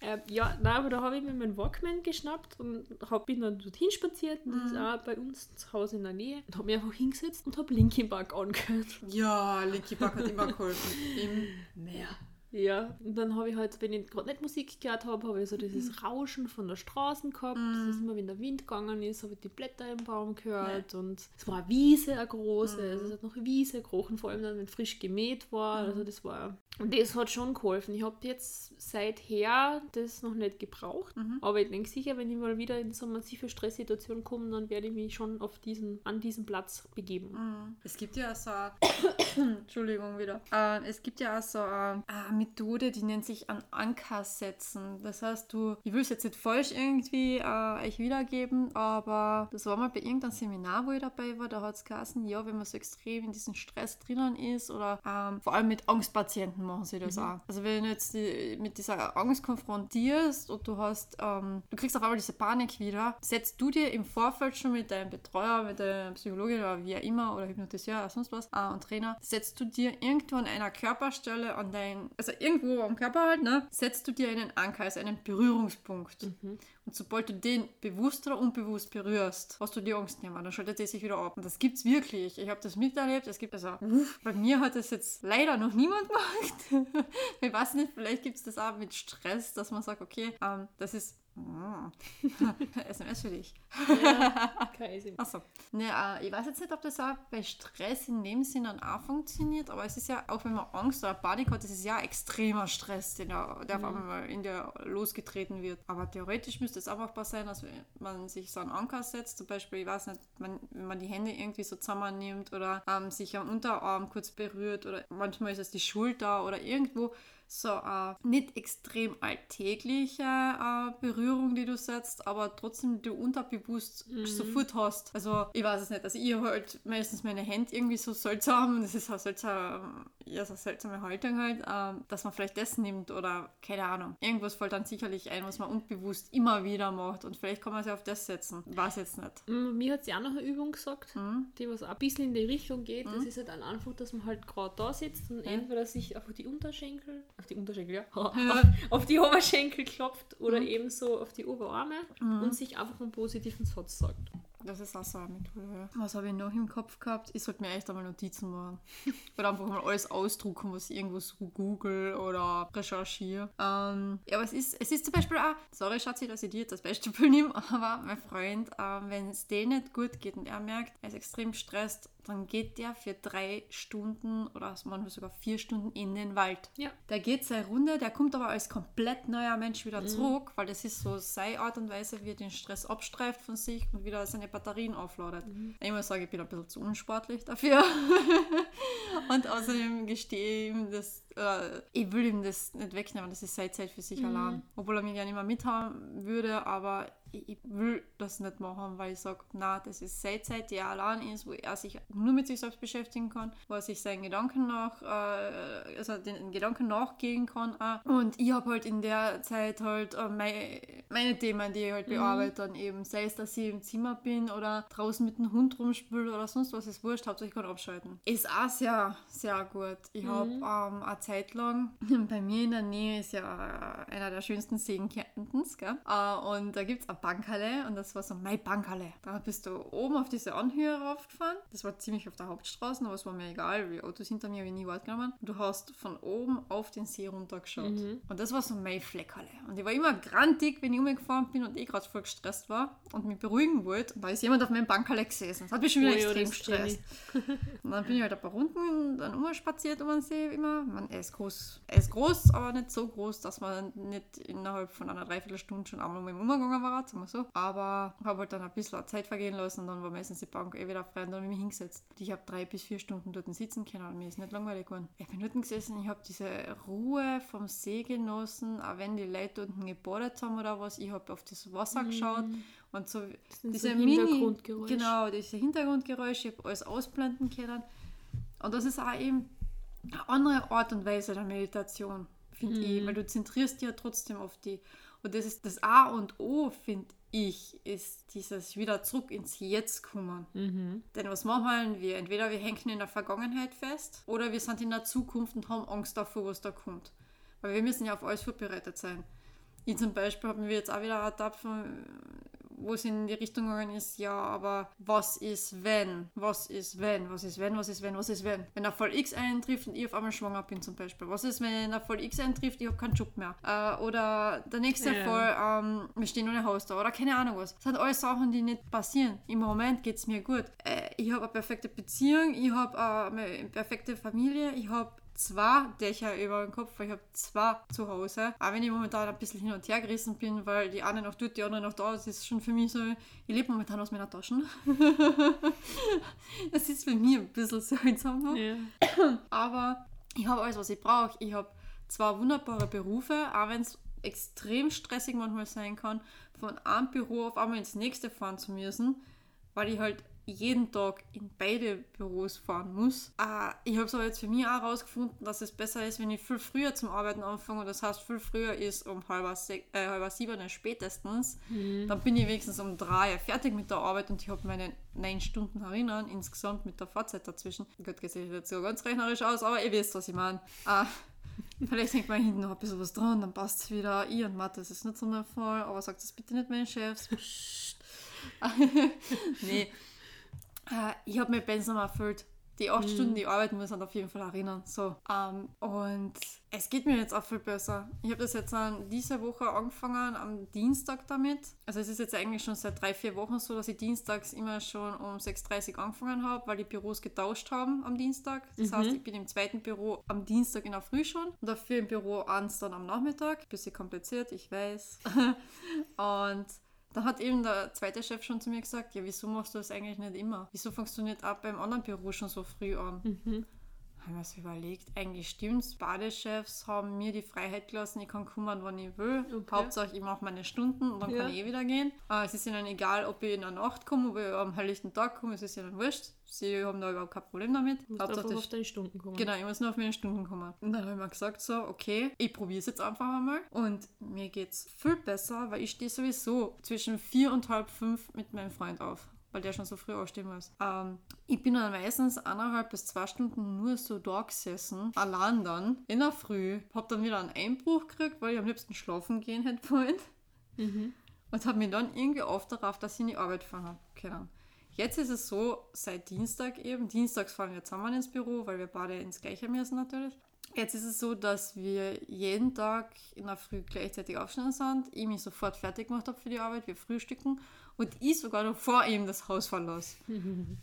Ähm, ja, nein, aber da habe ich mir meinen Walkman geschnappt und hab, bin dann dorthin spaziert und das ist mhm. auch bei uns zu Hause in der Nähe und habe mich einfach hingesetzt und habe Linkin Park angehört. Ja, Linkin Park hat immer geholfen. Im Meer. Ja, und dann habe ich halt, wenn ich gerade nicht Musik gehört habe, habe ich so dieses mhm. Rauschen von der Straße gehabt. Mm. Das ist immer, wenn der Wind gegangen ist, habe ich die Blätter im Baum gehört. Ja. Und es war eine Wiese, eine große. Mm. Also es hat noch Wiese gerochen, vor allem dann, wenn frisch gemäht war. Mm. Also das war. Und das hat schon geholfen. Ich habe jetzt seither das noch nicht gebraucht. -hmm. Aber ich denke sicher, wenn ich mal wieder in so eine massive Stresssituation komme, dann werde ich mich schon auf diesen, an diesen Platz begeben. Mhm. Es gibt ja so. Entschuldigung wieder. Äh, es gibt ja auch so. Äh, Methode, die nennt sich an Anker setzen. Das heißt, du, ich will es jetzt nicht falsch irgendwie äh, euch wiedergeben, aber das war mal bei irgendeinem Seminar, wo ich dabei war, da hat es geheißen, ja, wenn man so extrem in diesem Stress drinnen ist oder ähm, vor allem mit Angstpatienten machen sie das mhm. auch. Also wenn du jetzt die, mit dieser Angst konfrontierst und du hast, ähm, du kriegst auf einmal diese Panik wieder, setzt du dir im Vorfeld schon mit deinem Betreuer, mit deiner Psychologin oder wie auch immer oder Hypnotiseur oder sonst was äh, und Trainer, setzt du dir irgendwo an einer Körperstelle an dein, also irgendwo am Körper halt, ne, setzt du dir einen Anker, also einen Berührungspunkt. Mhm. Und sobald du den bewusst oder unbewusst berührst, hast du die Angst nicht mehr. Dann schaltet er sich wieder ab. Und das gibt's wirklich. Ich habe das miterlebt. Es gibt also, uff, bei mir hat das jetzt leider noch niemand gemacht. ich weiß nicht, vielleicht gibt es das auch mit Stress, dass man sagt, okay, ähm, das ist SMS für dich. Ja, kein Achso. Ne, äh, ich weiß jetzt nicht, ob das auch bei Stress in dem Sinne auch funktioniert, aber es ist ja, auch wenn man Angst oder Panik hat, das ist ja extremer Stress, der, der mhm. auf einmal in der losgetreten wird. Aber theoretisch müsste es auch machbar sein, dass man sich so einen Anker setzt, zum Beispiel, ich weiß nicht, man, wenn man die Hände irgendwie so zusammennimmt oder ähm, sich am Unterarm kurz berührt oder manchmal ist es die Schulter oder irgendwo so eine nicht extrem alltägliche äh, Berührung, die du setzt, aber trotzdem du unterbewusst mhm. sofort hast. Also ich weiß es nicht, also ich halt meistens meine Hände irgendwie so seltsam, das ist eine seltsame, ja, so eine seltsame Haltung halt, äh, dass man vielleicht das nimmt oder keine Ahnung. Irgendwas fällt dann sicherlich ein, was man unbewusst immer wieder macht und vielleicht kann man sich auf das setzen. Weiß jetzt nicht. Mhm, mir hat sie auch noch eine Übung gesagt, mhm. die was auch ein bisschen in die Richtung geht. Das mhm. ist halt ein Anfang, dass man halt gerade da sitzt und entweder sich einfach die Unterschenkel auf die Unterschenkel, ja, auf die Oberschenkel klopft oder mhm. ebenso auf die Oberarme mhm. und sich einfach einen positiven Satz sagt. Das ist auch so eine Methode. Was habe ich noch im Kopf gehabt? Ich sollte mir echt einmal Notizen machen. oder einfach mal alles ausdrucken, was ich irgendwo so google oder recherchiere. Ähm, ja, aber es ist, es ist zum Beispiel auch, sorry Schatzi, dass ich dir jetzt das Beispiel nehme, aber mein Freund, ähm, wenn es dem nicht gut geht und er merkt, er ist extrem gestresst, dann geht der für drei Stunden oder manchmal sogar vier Stunden in den Wald. Ja. Der geht seine Runde, der kommt aber als komplett neuer Mensch wieder mhm. zurück, weil das ist so seine Art und Weise, wie er den Stress abstreift von sich und wieder seine Batterien aufladet. Mhm. Ich muss sagen, ich bin ein bisschen zu unsportlich dafür. und außerdem gestehe ich ihm, dass äh, ich will ihm das nicht wegnehmen, das ist seine Zeit für sich mhm. allein. Obwohl er mich gerne immer mithaben würde, aber ich will das nicht machen, weil ich sage, na, das ist seine Zeit, die er allein ist, wo er sich nur mit sich selbst beschäftigen kann, wo er sich seinen Gedanken nach, äh, also den Gedanken nachgehen kann. Auch. Und ich habe halt in der Zeit halt äh, meine, meine Themen, die ich halt mhm. bearbeite, dann eben, sei es, dass ich im Zimmer bin oder draußen mit dem Hund rumspüle oder sonst was, ist wurscht, hauptsächlich kann abschalten. Ist auch sehr, sehr gut. Ich mhm. habe ähm, eine Zeit lang, bei mir in der Nähe ist ja einer der schönsten Seen Kärntens, gell? Äh, und da gibt es eine Bankhalle und das war so meine Bankhalle. Da bist du oben auf diese Anhöhe raufgefahren. Das war ziemlich auf der Hauptstraße, aber es war mir egal, wie Autos hinter mir habe ich nie wahrgenommen. Du hast von oben auf den See runtergeschaut. Mhm. Und das war so meine Fleckhalle. Und ich war immer grantig, wenn ich umgefahren bin und eh gerade voll gestresst war und mich beruhigen wollte. Und da ist jemand auf meinem Bankhalle gesessen. Das hat mich schon wieder oh, extrem gestresst. und dann bin ich halt ein paar Runden dann umspaziert um den See immer. Man, er ist groß, er ist groß, aber nicht so groß, dass man nicht innerhalb von einer Dreiviertelstunde schon einmal mit dem Umgegangen war sagen wir so. Aber habe halt dann ein bisschen Zeit vergehen lassen und dann war meistens die Bank eh wieder frei und dann habe ich mich hingesetzt. Ich habe drei bis vier Stunden dort sitzen können und mir ist nicht langweilig geworden. Ich bin dort gesessen, ich habe diese Ruhe vom See genossen, auch wenn die Leute unten gebadet haben oder was. Ich habe auf das Wasser mhm. geschaut und so diese so Mini, genau, diese Hintergrundgeräusche, ich habe alles ausblenden können. Und das ist auch eben eine andere Art und Weise der Meditation, finde mhm. ich, weil du zentrierst dich ja trotzdem auf die und das ist das A und O, finde ich, ist dieses wieder zurück ins Jetzt kommen. Mhm. Denn was machen wir? Entweder wir hängen in der Vergangenheit fest oder wir sind in der Zukunft und haben Angst davor, was da kommt. Weil wir müssen ja auf alles vorbereitet sein. Ich zum Beispiel habe mir jetzt auch wieder ertappt wo es in die Richtung gegangen ist, ja, aber was ist wenn? Was ist wenn? Was ist wenn? Was ist wenn? Was ist wenn? Wenn der Fall X eintrifft und ich auf einmal schwanger bin zum Beispiel. Was ist, wenn der Fall X eintrifft, ich habe keinen Job mehr? Äh, oder der nächste yeah. Fall, ähm, wir stehen ohne Haus da oder keine Ahnung was. Das sind alles Sachen, die nicht passieren. Im Moment geht es mir gut. Äh, ich habe eine perfekte Beziehung, ich habe äh, eine perfekte Familie, ich habe zwei Dächer über dem Kopf, weil ich habe zwei zu Hause. Auch wenn ich momentan ein bisschen hin und her gerissen bin, weil die eine noch dort, die andere noch da, das ist schon für mich so, ich lebe momentan aus meiner Taschen. das ist für mich ein bisschen seltsam. Ja. Aber ich habe alles, was ich brauche. Ich habe zwei wunderbare Berufe, auch wenn es extrem stressig manchmal sein kann, von einem Büro auf einmal ins nächste fahren zu müssen, weil ich halt jeden Tag in beide Büros fahren muss. Äh, ich habe es aber jetzt für mich auch herausgefunden, dass es besser ist, wenn ich viel früher zum Arbeiten anfange. Das heißt, viel früher ist um halb, äh, halb sieben spätestens. Mhm. Dann bin ich wenigstens um drei fertig mit der Arbeit und ich habe meine neun Stunden erinnern, insgesamt mit der Fahrzeit dazwischen. Gut, das sieht jetzt so ganz rechnerisch aus, aber ihr wisst, was ich meine. Äh, Vielleicht denkt man hinten noch ein bisschen was dran, dann passt es wieder. Ich und Mathe, das ist nicht so der Fall, aber sagt das bitte nicht meinen Chefs. nee, ich habe mir Pensum erfüllt. Die acht mhm. Stunden, die ich arbeiten muss, sind auf jeden Fall erinnern. So. Ähm, und es geht mir jetzt auch viel besser. Ich habe das jetzt an diese Woche angefangen, am Dienstag damit. Also es ist jetzt eigentlich schon seit drei, vier Wochen so, dass ich dienstags immer schon um 6.30 Uhr angefangen habe, weil die Büros getauscht haben am Dienstag. Das mhm. heißt, ich bin im zweiten Büro am Dienstag in der Früh schon und dafür im Büro eins dann am Nachmittag. Bisschen kompliziert, ich weiß. und da hat eben der zweite Chef schon zu mir gesagt, ja, wieso machst du das eigentlich nicht immer? Wieso fängst du nicht ab beim anderen Büro schon so früh an? Mhm. Haben wir so überlegt, eigentlich stimmt's. Badechefs haben mir die Freiheit gelassen, ich kann kommen, wann ich will. Okay. Hauptsache, ich mache meine Stunden und dann ja. kann ich eh wieder gehen. Äh, es ist ihnen egal, ob ich in der Nacht komme, ob ich am helllichten Tag komme, es ist ihnen wurscht. Sie haben da überhaupt kein Problem damit. Du musst Hauptsache auf deine Stunden kommen. Genau, ich muss nur auf meine Stunden kommen. Und dann habe ich mir gesagt, so, okay, ich probiere es jetzt einfach einmal. Und mir geht es viel besser, weil ich stehe sowieso zwischen vier und halb fünf mit meinem Freund auf. Weil der schon so früh aufstehen muss. Ähm, ich bin dann meistens eineinhalb bis zwei Stunden nur so da gesessen, allein dann, in der Früh, hab dann wieder einen Einbruch gekriegt, weil ich am liebsten schlafen gehen hätte wollen. Mhm. Und habe mich dann irgendwie oft darauf, dass ich in die Arbeit fahren können. Jetzt ist es so, seit Dienstag eben, dienstags fahren wir zusammen ins Büro, weil wir beide ins gleiche müssen natürlich. Jetzt ist es so, dass wir jeden Tag in der Früh gleichzeitig aufstehen sind, ich mich sofort fertig gemacht habe für die Arbeit, wir frühstücken und ich sogar noch vor ihm das Haus verlasse.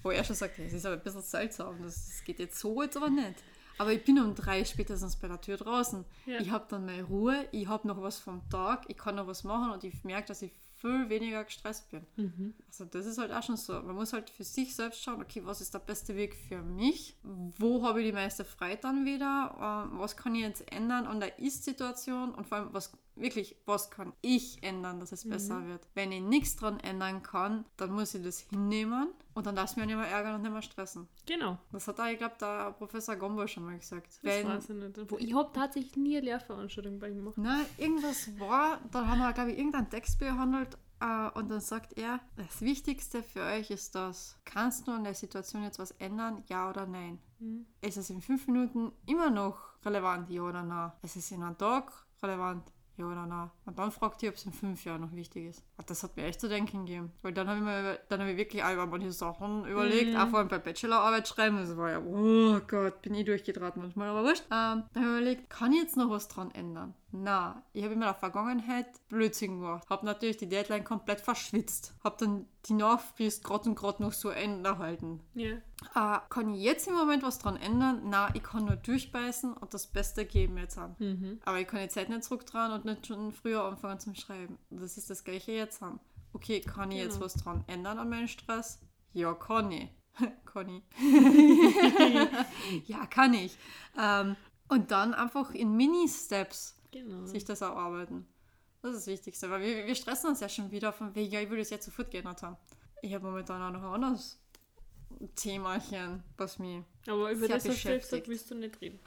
Wo er schon sagt, das ist aber ein bisschen seltsam, das, das geht jetzt so jetzt aber nicht. Aber ich bin um drei spätestens bei der Tür draußen. Ja. Ich habe dann meine Ruhe, ich habe noch was vom Tag, ich kann noch was machen und ich merke, dass ich viel weniger gestresst bin. Mhm. Also das ist halt auch schon so. Man muss halt für sich selbst schauen, okay, was ist der beste Weg für mich? Wo habe ich die meiste Freiheit dann wieder? Ähm, was kann ich jetzt ändern an der Ist-Situation? Und vor allem, was wirklich, was kann ich ändern, dass es mhm. besser wird? Wenn ich nichts dran ändern kann, dann muss ich das hinnehmen und dann lass mich auch nicht mehr ärgern und nicht mehr stressen. Genau. Das hat da, ich glaube, der Professor Gombo schon mal gesagt. Das Wenn, weiß ich nicht. Ich habe tatsächlich nie eine Lehrveranstaltung bei ihm gemacht. Nein, irgendwas war, da haben wir, glaube ich, irgendeinen Text behandelt äh, und dann sagt er, das Wichtigste für euch ist das, kannst du an der Situation jetzt was ändern, ja oder nein? Mhm. Ist es in fünf Minuten immer noch relevant, ja oder nein? Ist es in einem Tag relevant, ja oder nein? Und dann fragt ihr, ob es in fünf Jahren noch wichtig ist. Und das hat mir echt zu denken gegeben. Weil dann habe ich mir dann hab ich wirklich über manche Sachen überlegt, mhm. auch vor allem bei Bachelorarbeit schreiben. Das war ja, oh Gott, bin ich durchgedreht manchmal, aber wurscht. Ähm, dann habe ich mir überlegt, kann ich jetzt noch was dran ändern? Na, ich habe in meiner Vergangenheit Blödsinn gemacht. Habe natürlich die Deadline komplett verschwitzt. Habe dann die Nachfrist gerade und gerade noch so erhalten. Ja. Äh, kann ich jetzt im Moment was dran ändern? Na, ich kann nur durchbeißen und das Beste geben jetzt an. Mhm. Aber ich kann die Zeit nicht zurückdrehen und nicht schon früher anfangen zum Schreiben. Das ist das gleiche jetzt an. Okay, kann ich genau. jetzt was dran ändern an meinem Stress? Ja, kann ich. Conny. ja, kann ich. Ähm, und dann einfach in Mini-Steps genau. sich das erarbeiten. Das ist das Wichtigste, weil wir, wir stressen uns ja schon wieder von wegen, ja, ich will das jetzt sofort geändert haben. Ich habe momentan auch noch ein anderes Themachen, was mich Aber über das beschäftigt. willst du nicht reden.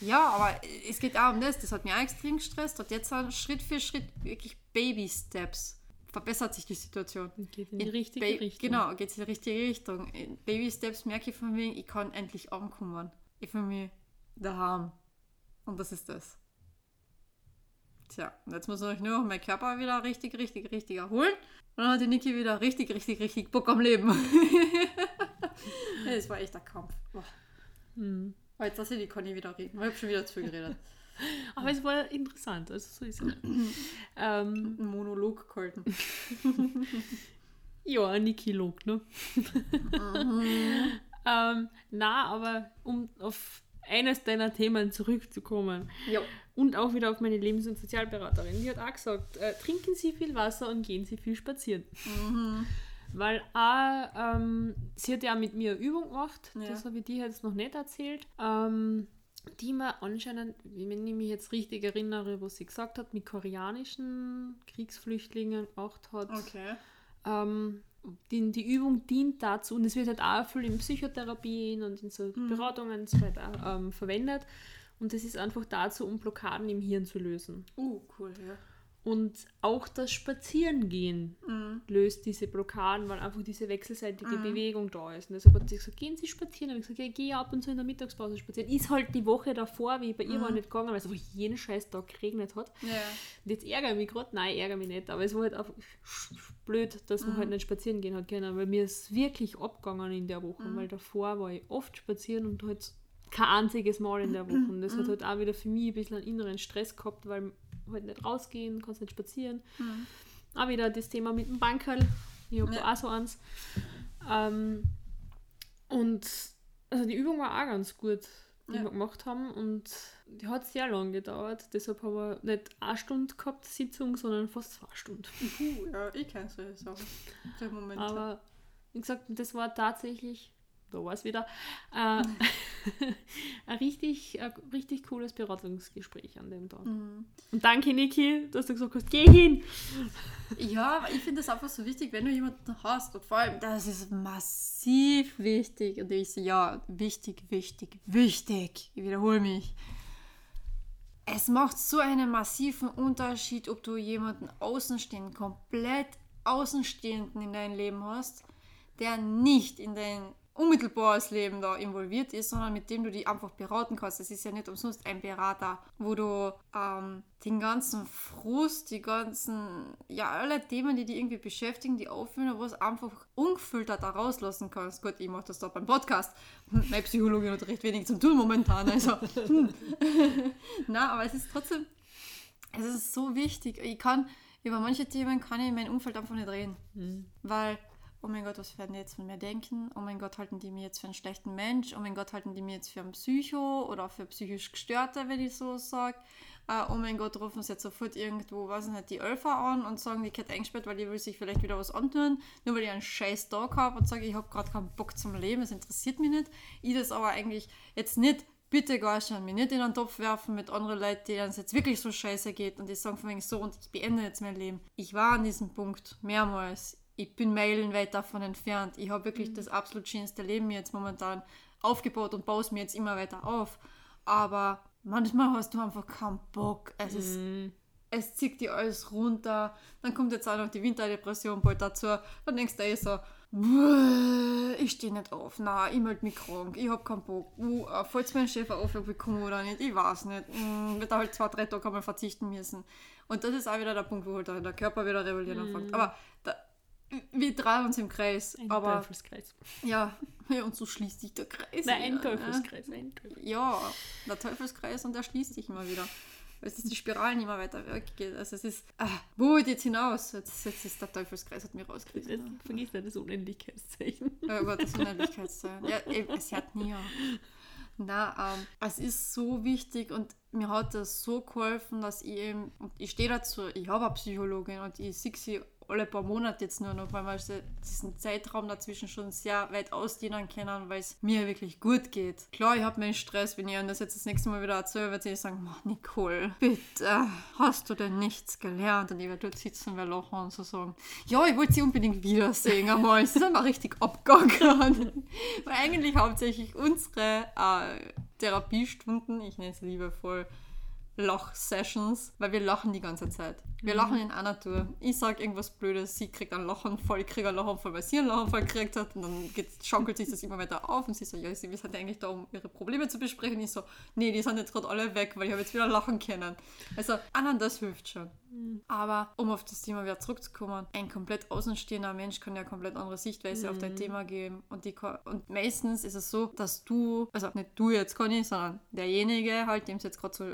Ja, aber es geht auch um das. Das hat mich auch extrem gestresst. Und jetzt Schritt für Schritt wirklich Baby-Steps verbessert sich die Situation. Geht in die in richtige ba Richtung. Genau, geht in die richtige Richtung. In Baby Steps merke ich von mir, ich kann endlich ankommen. Ich fühle mich daheim. Und das ist das. Tja, jetzt muss ich nur noch meinen Körper wieder richtig, richtig, richtig erholen. Und dann hat die Niki wieder richtig, richtig, richtig Bock am Leben. das war echt ein Kampf. Hm. Aber jetzt lasse ich die Conny wieder reden. Ich habe schon wieder zu viel geredet. Aber es war interessant, also so ist es. ähm, ein Monolog gehalten. ja, ein Niki-Log, ne? mhm. ähm, na, aber um auf eines deiner Themen zurückzukommen. Ja. Und auch wieder auf meine Lebens- und Sozialberaterin. Die hat auch gesagt, äh, trinken Sie viel Wasser und gehen Sie viel spazieren. Mhm. Weil auch, ähm, sie hat ja auch mit mir eine Übung gemacht, ja. das habe ich dir jetzt noch nicht erzählt, ähm, die mir anscheinend, wenn ich mich jetzt richtig erinnere, was sie gesagt hat, mit koreanischen Kriegsflüchtlingen gemacht hat. Okay. Ähm, die, die Übung dient dazu, und es wird halt auch viel in Psychotherapien und in so mhm. Beratungen und so weiter ähm, verwendet. Und das ist einfach dazu, um Blockaden im Hirn zu lösen. Oh, cool, ja. Und auch das Spazierengehen mhm. löst diese Blockaden, weil einfach diese wechselseitige mhm. Bewegung da ist. Und deshalb hat sie gesagt, gehen Sie spazieren. Und ich gesagt, ja, ich gehe ab und zu in der Mittagspause spazieren. Ist halt die Woche davor, wie bei ihr mhm. war nicht gegangen, weil es einfach jeden scheiß Tag geregnet hat. Ja. Und jetzt ärgere ich mich gerade. Nein, ich ärgere mich nicht. Aber es war halt einfach blöd, dass man halt mhm. nicht spazieren gehen hat können, weil mir ist wirklich abgegangen in der Woche, mhm. weil davor war ich oft spazieren und halt kein einziges Mal in der Woche. Und das hat mhm. halt auch wieder für mich ein bisschen einen inneren Stress gehabt, weil halt nicht rausgehen, kannst nicht spazieren. Mhm. Auch wieder das Thema mit dem Bankerl. Ich habe ja. auch so eins. Ähm, und also die Übung war auch ganz gut, die ja. wir gemacht haben. Und die hat sehr lange gedauert. Deshalb haben wir nicht eine Stunde gehabt, Sitzung, sondern fast zwei Stunden. Puh, ja, ich kann es ja sagen. Aber wie gesagt, das war tatsächlich da war es wieder, äh, ein, richtig, ein richtig cooles Beratungsgespräch an dem Tag. Mhm. Und danke, Niki, dass du gesagt hast, geh hin. Ja, ich finde es einfach so wichtig, wenn du jemanden hast und vor allem, das ist massiv wichtig. Und ich so, ja, wichtig, wichtig, wichtig. Ich wiederhole mich. Es macht so einen massiven Unterschied, ob du jemanden außenstehenden, komplett außenstehenden in deinem Leben hast der nicht in dein unmittelbares Leben da involviert ist, sondern mit dem du die einfach beraten kannst. Das ist ja nicht umsonst ein Berater, wo du ähm, den ganzen Frust, die ganzen, ja, alle Themen, die dich irgendwie beschäftigen, die aufführen, wo es einfach ungefiltert da rauslassen kannst. Gut, ich mache das da beim Podcast. Meine Psychologin hat recht wenig zum tun momentan, also. Hm. Na, aber es ist trotzdem, es ist so wichtig. Ich kann, über manche Themen kann ich in meinem Umfeld einfach nicht reden. Mhm. Weil oh mein Gott, was werden die jetzt von mir denken? Oh mein Gott, halten die mir jetzt für einen schlechten Mensch? Oh mein Gott, halten die mir jetzt für einen Psycho oder für psychisch Gestörte, wenn ich so sage? Uh, oh mein Gott, rufen sie jetzt sofort irgendwo, weiß nicht, die Alpha an und sagen, die Kette eingesperrt, weil die will sich vielleicht wieder was antun, nur weil ich einen scheiß Tag habe und sage, ich habe gerade keinen Bock zum Leben, es interessiert mich nicht. Ich das aber eigentlich jetzt nicht bitte gar schon mich nicht in einen Topf werfen mit anderen Leuten, denen es jetzt wirklich so scheiße geht und die sagen von wegen so und ich beende jetzt mein Leben. Ich war an diesem Punkt mehrmals ich bin meilenweit davon entfernt. Ich habe wirklich mhm. das absolut schönste Leben jetzt momentan aufgebaut und baue es mir jetzt immer weiter auf. Aber manchmal hast du einfach keinen Bock. Es mhm. ist es zieht dir alles runter. Dann kommt jetzt auch noch die Winterdepression bald dazu. Dann denkst du eh so, ich stehe nicht auf, na, ich melde mich krank, ich habe keinen Bock. Uh, falls mein Chef Aufgabe bekommen oder nicht, ich weiß nicht. Mm, wird halt zwei, drei Tage einmal verzichten müssen. Und das ist auch wieder der Punkt, wo halt der Körper wieder rebellieren mm. anfängt. Aber da, wir drehen uns im Kreis. Ein aber, Teufelskreis. Ja, ja, und so schließt sich der Kreis. Nein, ein Teufelskreis, ein Teufelskreis. Ja, der Teufelskreis und der schließt sich immer wieder. Weil es ist die Spiralen immer weiter weggeht. Also es ist, ah, wo geht jetzt hinaus? Jetzt, jetzt ist der Teufelskreis hat mich rausgerissen. Vergiss nicht das Unendlichkeitszeichen. Ja, aber das Unendlichkeitszeichen. Ja, es hört nie auf. Na, ähm, es ist so wichtig und mir hat das so geholfen, dass ich eben, und ich stehe dazu, ich habe eine Psychologin und ich sehe sie alle paar Monate jetzt nur noch, weil wir diesen Zeitraum dazwischen schon sehr weit ausdehnen können, weil es mir wirklich gut geht. Klar, ich habe meinen Stress, wenn ich das jetzt das nächste Mal wieder erzähle, wird sie sagen, Nicole, bitte, hast du denn nichts gelernt? Und ich werde dort sitzen und lachen und so sagen, ja, ich wollte sie unbedingt wiedersehen einmal. Es ist einmal richtig abgegangen. weil eigentlich hauptsächlich unsere äh, Therapiestunden, ich nenne es liebevoll, Lach-Sessions, weil wir lachen die ganze Zeit. Wir mhm. lachen in einer Tour. Ich sage irgendwas Blödes, sie kriegt einen Lachanfall, ich kriege einen Lachanfall, weil sie einen Lachanfall gekriegt hat und dann schaukelt sich das immer weiter auf und sie so, ja, sie, sind eigentlich da, um ihre Probleme zu besprechen. Ich so, nee, die sind jetzt gerade alle weg, weil ich habe jetzt wieder lachen können. Also, an das hilft schon. Mhm. Aber um auf das Thema wieder zurückzukommen, ein komplett außenstehender Mensch kann ja komplett andere Sichtweise mhm. auf dein mhm. Thema geben und, die und meistens ist es so, dass du, also nicht du jetzt Conny, sondern derjenige halt, dem es jetzt gerade so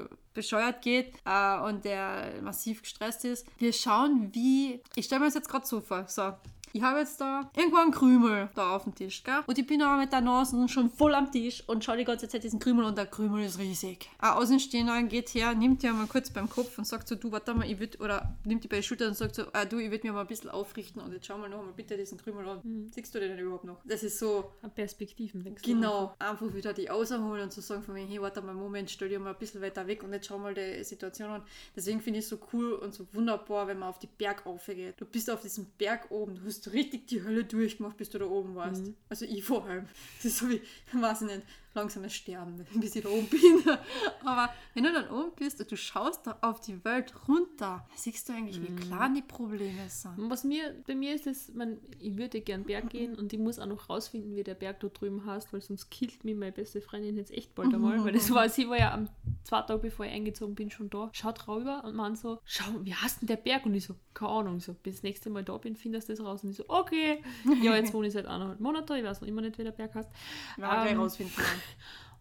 bescheuert geht äh, und der massiv gestresst ist. Wir schauen, wie. Ich stelle mir das jetzt gerade so vor. So, ich habe jetzt da irgendwo einen Krümel da auf dem Tisch, gell? Und ich bin aber mit der Nase schon voll am Tisch und schaue die ganze Zeit diesen Krümel und der Krümel ist riesig. Ein Außenstehender geht her, nimmt die mal kurz beim Kopf und sagt so, du, warte mal, ich würde, oder nimmt die bei der Schulter und sagt so, ah, du, ich würde mir mal ein bisschen aufrichten und jetzt schau mal noch mal bitte diesen Krümel an. Mhm. Siehst du den überhaupt noch? Das ist so... Perspektiven, denkst du? Genau. Einfach wieder die außerholen und zu sagen von mir, hey, warte mal, Moment, stell dir mal ein bisschen weiter weg und jetzt schau mal die Situation an. Deswegen finde ich es so cool und so wunderbar, wenn man auf die Bergauf geht. Du bist auf diesem Berg oben, du hast hast richtig die Hölle durchgemacht, bis du da oben warst. Mhm. Also ich vor allem. Das ist so wie, weiß ich nicht, langsames Sterben, bis ich da oben bin. Aber wenn du dann oben bist und du schaust da auf die Welt runter, siehst du eigentlich, wie mhm. klein die Probleme sind. Was mir, bei mir ist es, man, ich würde gern Berg gehen und ich muss auch noch rausfinden, wie der Berg da drüben heißt, weil sonst killt mich meine beste Freundin jetzt echt bald einmal, weil das war, sie war ja am zwei Tage bevor ich eingezogen bin schon da, schaut rüber und man so, schau, wie heißt denn der Berg? Und ich so, keine Ahnung, so, bis das nächste Mal da bin, findest du das raus. Und ich so, okay. Ja, jetzt wohne ich seit eineinhalb Monaten, ich weiß noch immer nicht, wie der Berg heißt. Ja, ähm, rausfinden.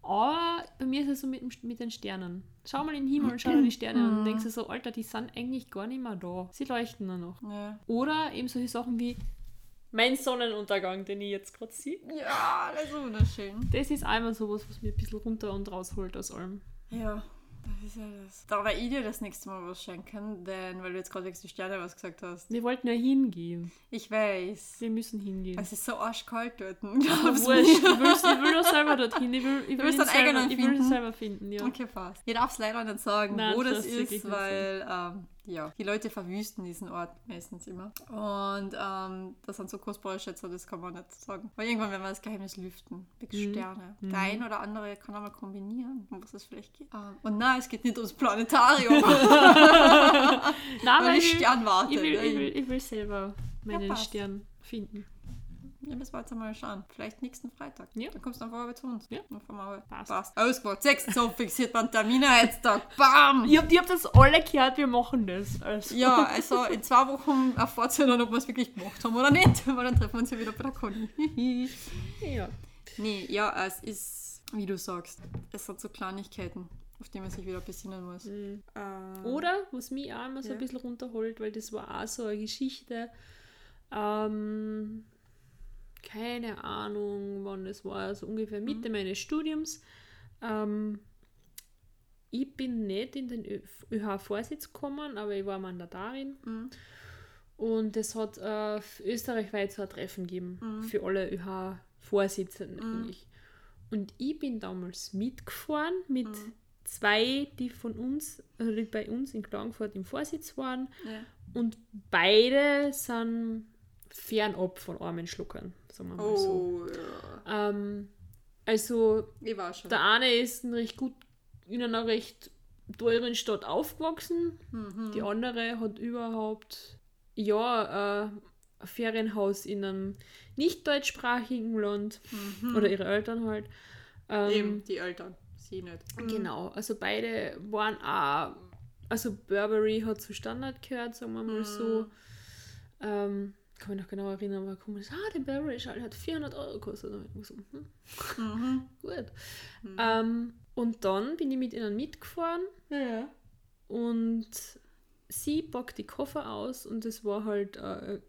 Aber bei mir ist es so mit, mit den Sternen. Schau mal in den Himmel und schau dir die Sterne an und denkst du so, Alter, die sind eigentlich gar nicht mehr da. Sie leuchten nur noch. Ja. Oder eben solche Sachen wie mein Sonnenuntergang, den ich jetzt gerade sehe. Ja, das ist wunderschön. Das ist einmal sowas, was mir ein bisschen runter und rausholt aus allem. Ja. Das ist ja das. Da werde ich dir das nächste Mal was schenken, denn weil du jetzt gerade wegen die Sterne was gesagt hast. Wir wollten ja hingehen. Ich weiß. Wir müssen hingehen. Es ist so arschkalt dort. Ich, will, ich will doch selber dorthin. Ich will, ich will, selber, ich will selber finden. Ja. Okay, fast. Ich darf es leider nicht sagen, Nein, wo das, das ist, weil ähm, ja, die Leute verwüsten diesen Ort meistens immer. Und ähm, das sind so kostbare Schätze, das kann man nicht sagen. Weil irgendwann werden wir das Geheimnis lüften. Wegen mhm. Sterne. Mhm. Der ein oder andere kann einmal kombinieren, um was es vielleicht geht. Ähm, und nein, es geht nicht ums Planetarium. nein, weil ich, Stern warte. Ich will, ich, will, ich will selber meinen ja, Stern finden. Ja, das war jetzt einmal schauen. Vielleicht nächsten Freitag. Ja. Dann kommst du einfach zu uns. Ja. Dann fahren wir aber. Passt. Passt. Ausgemacht. Sechs so fixiert man Terminheitstag. Bam! Ihr habt, ihr habt das alle gehört, wir machen das. Also. Ja, also in zwei Wochen erfahrt ihr dann, ob wir es wirklich gemacht haben oder nicht. Weil dann treffen wir uns ja wieder bei der Conny. ja. nee, ja, es ist, wie du sagst, es sind so Kleinigkeiten, auf die man sich wieder besinnen muss. Mhm. Ähm, Oder, was mich auch immer so Ja. ein bisschen runterholt, weil das war auch so eine Geschichte, ähm, keine Ahnung, wann das war, so ungefähr Mitte meines Studiums. Ähm, ich bin nicht in den ÖH-Vorsitz gekommen, aber ich war Mandatarin. Mhm. Und es hat äh, österreichweit so ein Treffen gegeben Mhm. für alle ÖH-Vorsitzenden Mhm. eigentlich. Und ich bin damals mitgefahren mit Mhm. zwei, die von uns, also die bei uns in Klagenfurt im Vorsitz waren. Ja. Und beide sind fernab von armen Schluckern, sagen wir mal so. Oh, ja. Ähm, also der eine ist in, recht gut, in einer recht teuren Stadt aufgewachsen. Mhm. Die andere hat überhaupt ja, äh, ein Ferienhaus in einem nicht deutschsprachigen Land Mhm. oder ihre Eltern halt. Ähm, Eben, die Eltern. Sie nicht. Genau, also beide waren auch, also Burberry hat zu Standard gehört, sagen wir mal so. Ähm, kann mich noch genau erinnern, war komisch, ah, der Burberry Schal hat 400 Euro gekostet. Und ich so, hm, Mhm. gut. Ähm, und dann bin ich mit ihnen mitgefahren Ja. und sie packt die Koffer aus und es war halt, äh,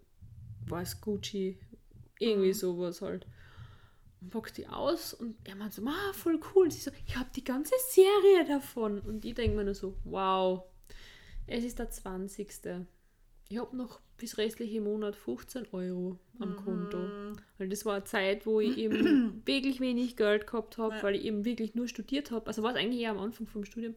was Gucci, irgendwie Mhm. sowas halt. Und packt die aus und er meint so, ah, voll cool. Sie so, ich habe die ganze Serie davon. Und ich denke mir nur so, wow, es ist der 20. Ich habe noch bis restliche Monat 15 Euro am Konto. Mhm. Weil das war eine Zeit, wo ich eben wirklich wenig Geld gehabt habe, Ja. weil ich eben wirklich nur studiert habe. Also war es eigentlich eher am Anfang vom Studium,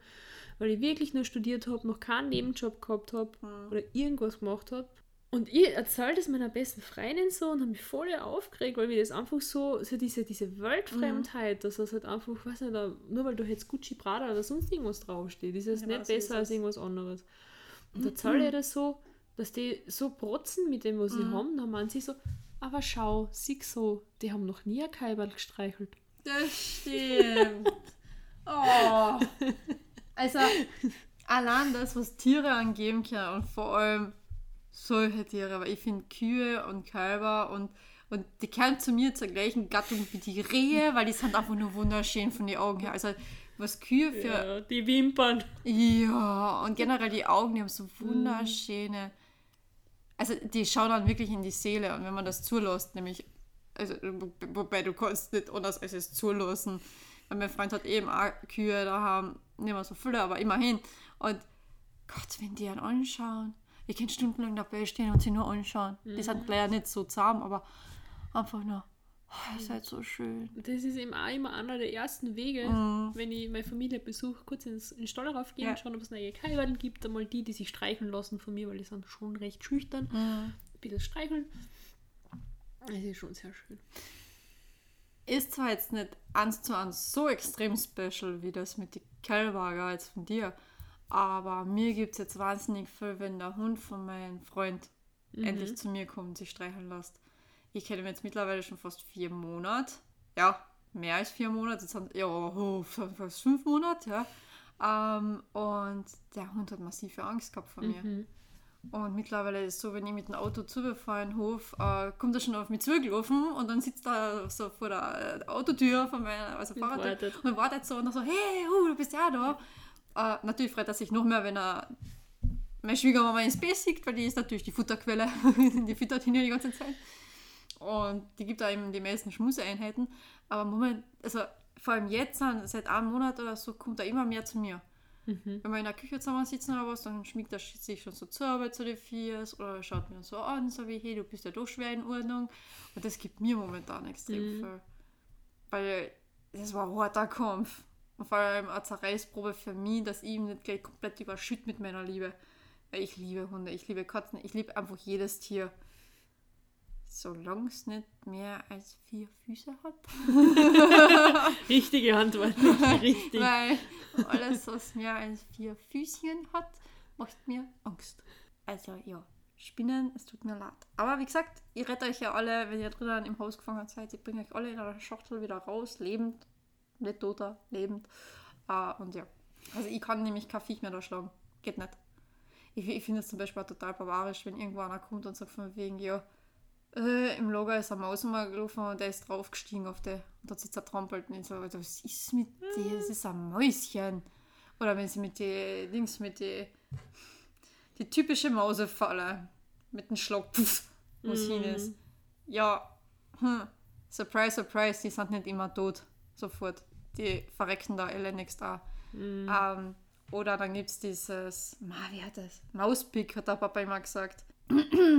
weil ich wirklich nur studiert habe, noch keinen Nebenjob gehabt habe Mhm. oder irgendwas gemacht habe. Und ich erzähle das meiner besten Freundin so und habe mich voll aufgeregt, weil mir das einfach so, so diese, diese Weltfremdheit, dass das halt einfach, weiß nicht, nur weil du jetzt Gucci Prada oder sonst irgendwas draufsteht, ist es Ja, nicht besser als es. irgendwas anderes. Und erzähle ich das so, dass die so protzen mit dem, was sie haben, dann meinen sie so, aber schau, sieh so, die haben noch nie ein Kaiberl gestreichelt. Das stimmt. oh. Also, allein das, was Tiere angeben können und vor allem solche Tiere, weil ich finde Kühe und Kälber und, und die gehören zu mir zur gleichen Gattung wie die Rehe, weil die sind einfach nur wunderschön von den Augen her. Also, was Kühe für Ja, die Wimpern. Ja, und generell die Augen, die haben so wunderschöne. Also die schauen dann wirklich in die Seele und wenn man das zulässt, nämlich, also wo- wobei du kannst nicht anders als es zulassen. Weil mein Freund hat eben auch Kühe da haben, nicht mehr so viele, aber immerhin. Und Gott, wenn die einen anschauen, ich kann stundenlang dabei stehen und sie nur anschauen. Die sind leider nicht so zahm, aber einfach nur, oh, ihr seid so schön. Das ist eben auch immer einer der ersten Wege, wenn ich meine Familie besuche, kurz ins, in den Stall raufgehen, Ja. schauen, ob es neue Kaiberl gibt, einmal die, die sich streicheln lassen von mir, weil die sind schon recht schüchtern. Mhm. Ein bisschen streicheln. Das ist schon sehr schön. ist zwar jetzt nicht eins zu eins so extrem special wie das mit die Kälber jetzt von dir, aber mir gibt es jetzt wahnsinnig viel, wenn der Hund von meinem Freund endlich zu mir kommt und sich streicheln lässt. Ich kenne ihn jetzt mittlerweile schon fast vier Monate. Ja, mehr als vier Monate. Jetzt sind, ja, oh, fast fünf Monate, ja. Ähm, und der Hund hat massive Angst gehabt vor mir. Und mittlerweile ist es so, wenn ich mit dem Auto zubefahren Hof, äh, kommt er schon auf mich zugelaufen und dann sitzt er so vor der äh, Autotür von meiner, also Und Fahrradtür wartet. und wartet so und dann so, hey, uh, du bist ja da. Äh, natürlich freut er sich noch mehr, wenn er meine Schwiegermama ins Bett sieht, weil die ist natürlich die Futterquelle. die füttert ihn ja die ganze Zeit. Und die gibt da eben die meisten Schmuseinheiten. Aber Moment, also vor allem jetzt, seit einem Monat oder so, kommt er immer mehr zu mir. Mhm. Wenn wir in der Küche zusammensitzen oder was, dann schmiegt er sich schon so zur Arbeit zu den Viers oder schaut mir so an, so wie, hey, du bist ja doch schwer in Ordnung. Und das gibt mir momentan extrem Mhm. viel. Weil das war ein harter Kampf. Und vor allem eine Zerreißprobe für mich, dass ich ihn nicht gleich komplett überschütt mit meiner Liebe. Weil ich liebe Hunde, ich liebe Katzen, ich liebe einfach jedes Tier. Solange es nicht mehr als vier Füße hat. Richtige Antwort. Richtig. Weil alles, was mehr als vier Füßchen hat, macht mir Angst. Also ja, Spinnen, es tut mir leid. Aber wie gesagt, ihr rettet euch ja alle, wenn ihr drinnen im Haus gefangen seid. Ich bringe euch alle in einer Schachtel wieder raus, lebend. Nicht toter, lebend. Uh, und ja. Also ich kann nämlich kein Viech mehr da schlagen. Geht nicht. Ich, ich finde es zum Beispiel total barbarisch, wenn irgendwo einer kommt und sagt von wegen, ja, äh, im Lager ist eine Maus gelaufen und der ist draufgestiegen auf der und hat sich zertrampelt. Und ich so, was ist mit dir? Das ist ein Mäuschen. Oder wenn sie mit die Dings, mit die, die typische Mausefalle mit dem Schlag, puff, was mm. hin ist. Ja, hm, surprise, surprise, die sind nicht immer tot. Sofort. Die verrecken da elendigst da. Mm. Ähm, oder dann gibt es dieses, ma, wie hat das? Mauspick, hat der Papa immer gesagt.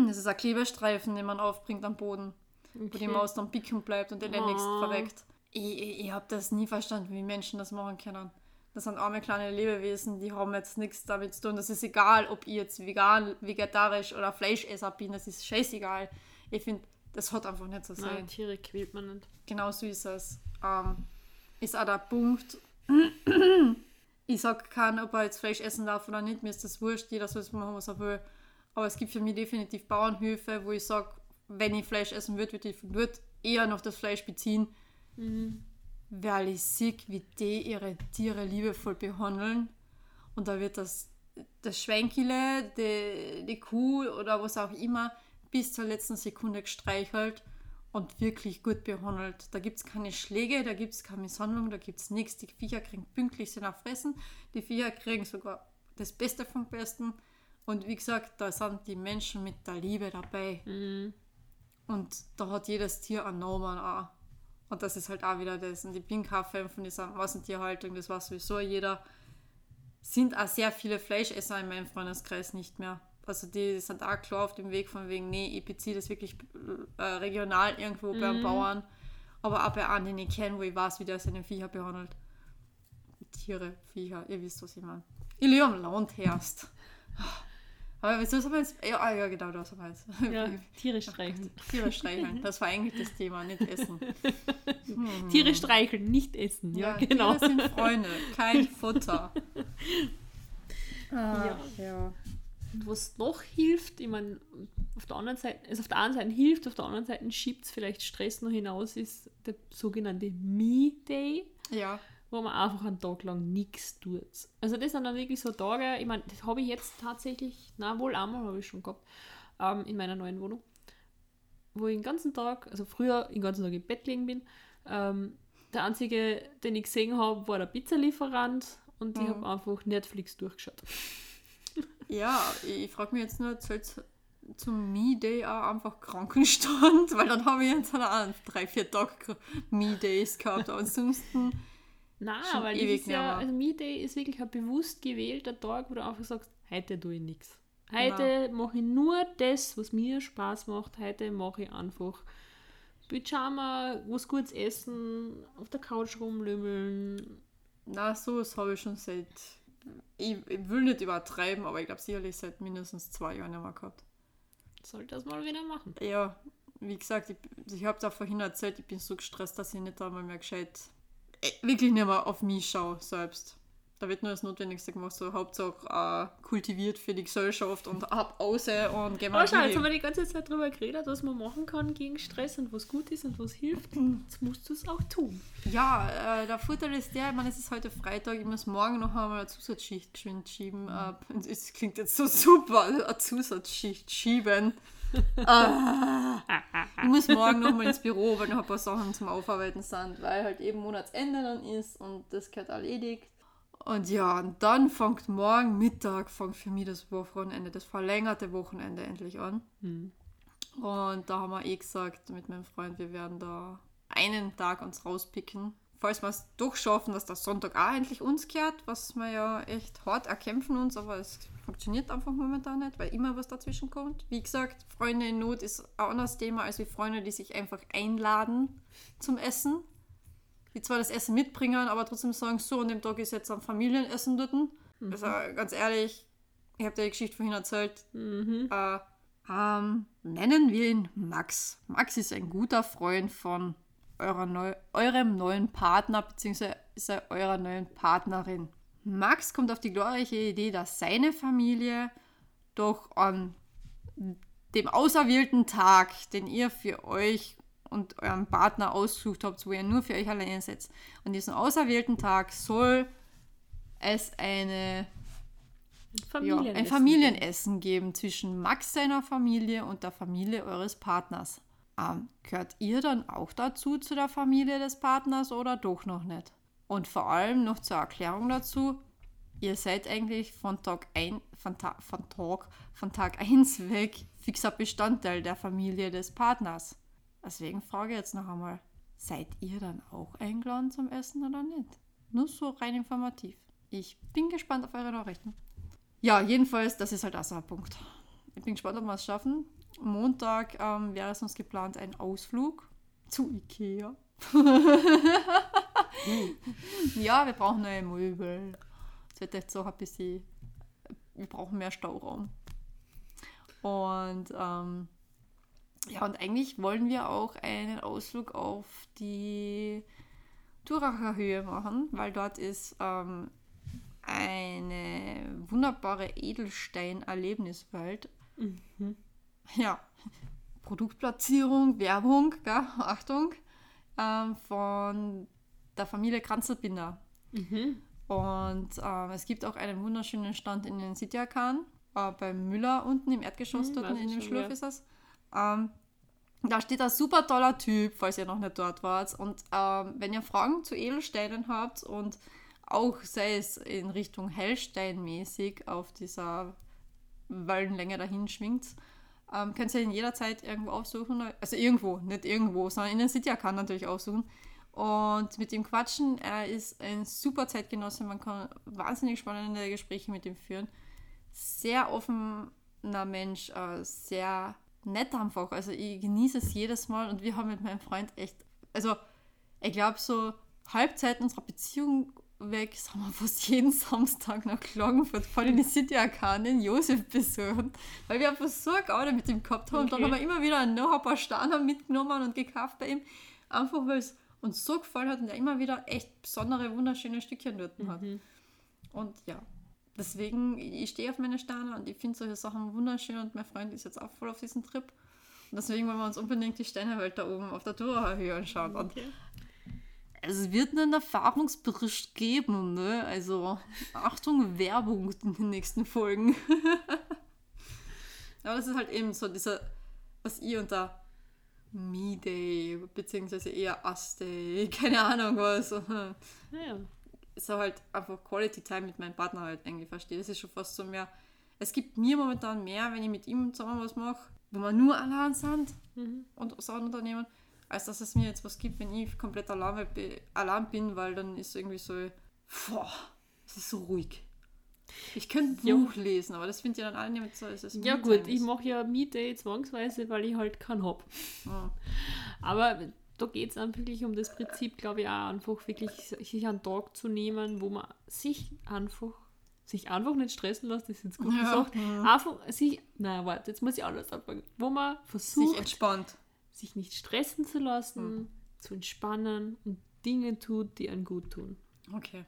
Das ist ein Klebestreifen, den man aufbringt am Boden. Okay. Wo die Maus dann picken bleibt und elendigst oh. verreckt. Ich, ich, ich habe das nie verstanden, wie Menschen das machen können. Das sind arme kleine Lebewesen, die haben jetzt nichts damit zu tun. Das ist egal, ob ich jetzt vegan, vegetarisch oder Fleischesser bin, das ist scheißegal. Ich finde, das hat einfach nicht so sein. Nein, Tiere quält man nicht. Genau so ist es. Ähm, ist auch der Punkt. ich sage keinen, ob er jetzt Fleisch essen darf oder nicht, mir ist das wurscht, jeder soll es machen, was er will. Aber es gibt für mich definitiv Bauernhöfe, wo ich sage, wenn ich Fleisch essen würde, würde ich von dort eher noch das Fleisch beziehen. Mhm weil ich sehe, wie die ihre Tiere liebevoll behandeln. Und da wird das, das Schwänkele, die, die Kuh oder was auch immer bis zur letzten Sekunde gestreichelt und wirklich gut behandelt. Da gibt es keine Schläge, da gibt es keine Misshandlung, da gibt es nichts. Die Viecher kriegen pünktlich nach Fressen. Die Viecher kriegen sogar das Beste vom Besten. Und wie gesagt, da sind die Menschen mit der Liebe dabei. Mhm. Und da hat jedes Tier einen Namen auch. Und das ist halt auch wieder das. Und ich bin kein Fan von dieser Massentierhaltung, das war sowieso jeder. Sind auch sehr viele Fleischesser in meinem Freundeskreis nicht mehr. Also die sind auch klar auf dem Weg von wegen, nee, ich beziehe das wirklich äh, regional irgendwo mhm. beim Bauern. Aber auch bei anderen, die ich kenne, wo ich weiß, wie der seine Viecher behandelt. Tiere, Viecher, ihr wisst, was ich meine. Ich liebe am Land herrscht. Aber wieso soll man jetzt. Ja, ah, ja, genau, das wir jetzt. Ja, Tiere streicheln. Tiere streicheln, das war eigentlich das Thema, nicht essen. Hm. Tiere streicheln, nicht essen. Ja, ja genau. Tiere sind Freunde, kein Futter. ah, ja. ja. Und was noch hilft, ich meine, auf der anderen Seite, also auf der einen Seite hilft, auf der anderen Seite schiebt es vielleicht Stress noch hinaus, ist der sogenannte Me-Day. Ja wo man einfach einen Tag lang nichts tut. Also das sind dann wirklich so Tage, ich meine, das habe ich jetzt tatsächlich, na wohl einmal habe ich schon gehabt, ähm, in meiner neuen Wohnung, wo ich den ganzen Tag, also früher den ganzen Tag im Bett liegen bin. Ähm, der einzige, den ich gesehen habe, war der Pizzalieferant und mhm. ich habe einfach Netflix durchgeschaut. Ja, ich frage mich jetzt nur, zählt zum Me-Day auch einfach Krankenstand, weil dann habe ich jetzt auch drei, vier Tage Me-Days gehabt. Aber ansonsten Nein, weil das ist ja, also Me Day ist wirklich ein bewusst gewählter Tag, wo du einfach sagst, heute tue ich nichts. Heute mache ich nur das, was mir Spaß macht. Heute mache ich einfach Pyjama, was Gutes essen, auf der Couch rumlümmeln. Na, so was habe ich schon seit. Ich, ich, will nicht übertreiben, aber ich glaube sicherlich seit mindestens zwei Jahren nicht mehr gehabt. Soll das mal wieder machen? Ja, wie gesagt, ich, ich habe es auch vorhin erzählt, ich bin so gestresst, dass ich nicht einmal mehr gescheit wirklich nicht mehr auf mich schaue selbst. Da wird nur das Notwendigste gemacht, so Hauptsache äh, kultiviert für die Gesellschaft und ab aus und gehen wir oh, schau, jetzt haben wir die ganze Zeit darüber geredet, was man machen kann gegen Stress und was gut ist und was hilft. Jetzt musst du es auch tun. Ja, äh, der Vorteil ist der, ich meine, es ist heute Freitag, ich muss morgen noch einmal eine Zusatzschicht schieben. Mhm. Äh, es klingt jetzt so super, eine Zusatzschicht schieben ah, ich muss morgen nochmal ins Büro, weil noch ein paar Sachen zum Aufarbeiten sind, weil halt eben Monatsende dann ist und das gehört erledigt. Und ja, und dann fängt morgen Mittag fängt für mich das Wochenende, das verlängerte Wochenende endlich an. Mhm. Und da haben wir eh gesagt mit meinem Freund, wir werden da einen Tag uns rauspicken. Falls wir es doch schaffen, dass der Sonntag auch endlich uns kehrt, was wir ja echt hart erkämpfen uns, aber es funktioniert einfach momentan nicht, weil immer was dazwischen kommt. Wie gesagt, Freunde in Not ist ein anderes Thema als wie Freunde, die sich einfach einladen zum Essen. Die zwar das Essen mitbringen, aber trotzdem sagen, so, an dem Tag ist jetzt ein Familienessen dort. Mhm. Also ganz ehrlich, ich habe dir die Geschichte vorhin erzählt. Mhm. Äh, ähm, nennen wir ihn Max. Max ist ein guter Freund von neu eurem neuen Partner bzw. eurer neuen Partnerin. Max kommt auf die glorreiche Idee, dass seine Familie doch an dem auserwählten Tag, den ihr für euch und euren Partner ausgesucht habt, wo ihr nur für euch alleine setzt. An diesem auserwählten Tag soll es eine Familienessen. Ja, ein Familienessen geben zwischen Max seiner Familie und der Familie eures Partners. Ähm, gehört ihr dann auch dazu zu der Familie des Partners oder doch noch nicht? Und vor allem noch zur Erklärung dazu, ihr seid eigentlich von Tag, ein, von, Ta von, Tag, von Tag 1 weg fixer Bestandteil der Familie des Partners. Deswegen frage ich jetzt noch einmal, seid ihr dann auch eingeladen zum Essen oder nicht? Nur so rein informativ. Ich bin gespannt auf eure Nachrichten. Ja, jedenfalls, das ist halt auch so ein Punkt. Ich bin gespannt, ob wir es schaffen. Montag ähm, wäre es uns geplant ein Ausflug zu Ikea. ja, wir brauchen neue Möbel. Es wird jetzt so ein bisschen, wir brauchen mehr Stauraum. Und ähm, ja, und eigentlich wollen wir auch einen Ausflug auf die Duracher Höhe machen, weil dort ist ähm, eine wunderbare Edelstein-Erlebniswelt. Mhm. Ja, Produktplatzierung, Werbung, gell? Achtung, ähm, von der Familie Kranzelbinder. Mhm. Und ähm, es gibt auch einen wunderschönen Stand in den Sitjakan, äh, beim Müller unten im Erdgeschoss, mhm, dort in dem Schlurf ja. ist das. Ähm, da steht ein super toller Typ, falls ihr noch nicht dort wart. Und ähm, wenn ihr Fragen zu Edelsteinen habt und auch sei es in Richtung Hellstein mäßig auf dieser Wellenlänge dahin schwingt, ähm, könnt ihr ihn jederzeit irgendwo aufsuchen. Also irgendwo, nicht irgendwo, sondern in den City kann natürlich aufsuchen. Und mit ihm quatschen, er ist ein super Zeitgenosse, man kann wahnsinnig spannende Gespräche mit ihm führen. Sehr offener Mensch, äh, sehr nett einfach. Also ich genieße es jedes Mal und wir haben mit meinem Freund echt, also ich glaube so Halbzeit unserer Beziehung weg, sind wir fast jeden Samstag nach Klagenfurt voll in die City Arkanen Josef besuchen, weil wir einfach so eine mit ihm gehabt haben. Okay. Und dann haben wir immer wieder noch ein paar Steine mitgenommen und gekauft bei ihm, einfach weil es uns so gefallen hat und er immer wieder echt besondere, wunderschöne Stückchen dort mhm. hat. Und ja, deswegen, ich stehe auf meine Sterne und ich finde solche Sachen wunderschön und mein Freund ist jetzt auch voll auf diesem Trip. Und deswegen wollen wir uns unbedingt die Steinewelt da oben auf der Tourhöhe anschauen. Okay. Und es wird einen Erfahrungsbericht geben, ne? Also Achtung, Werbung in den nächsten Folgen. Aber das ist halt eben so dieser, was ihr unter Me-Day, beziehungsweise eher Us-Day, keine Ahnung was. Ja. So halt einfach Quality Time mit meinem Partner halt irgendwie verstehe. Das ist schon fast so mehr. Es gibt mir momentan mehr, wenn ich mit ihm zusammen was mache, wo wir nur allein sind mhm. und Sachen unternehmen als dass es mir jetzt was gibt, wenn ich komplett allein, allein bin, weil dann ist irgendwie so, boah, es ist so ruhig. Ich könnte ein Buch ja. lesen, aber das finde ich dann alle nicht so. Es ja gut, ich mache ja Me-Day zwangsweise, weil ich halt keinen habe. Ja. Aber da geht es dann wirklich um das Prinzip, glaube ich, auch einfach wirklich sich einen Tag zu nehmen, wo man sich einfach sich einfach nicht stressen lässt, das ist jetzt gut ja. gesagt. Einfach sich, nein, warte, jetzt muss ich alles anfangen. Wo man versucht, sich entspannt sich nicht stressen zu lassen, mhm. zu entspannen und Dinge tut, die einen gut tun. Okay.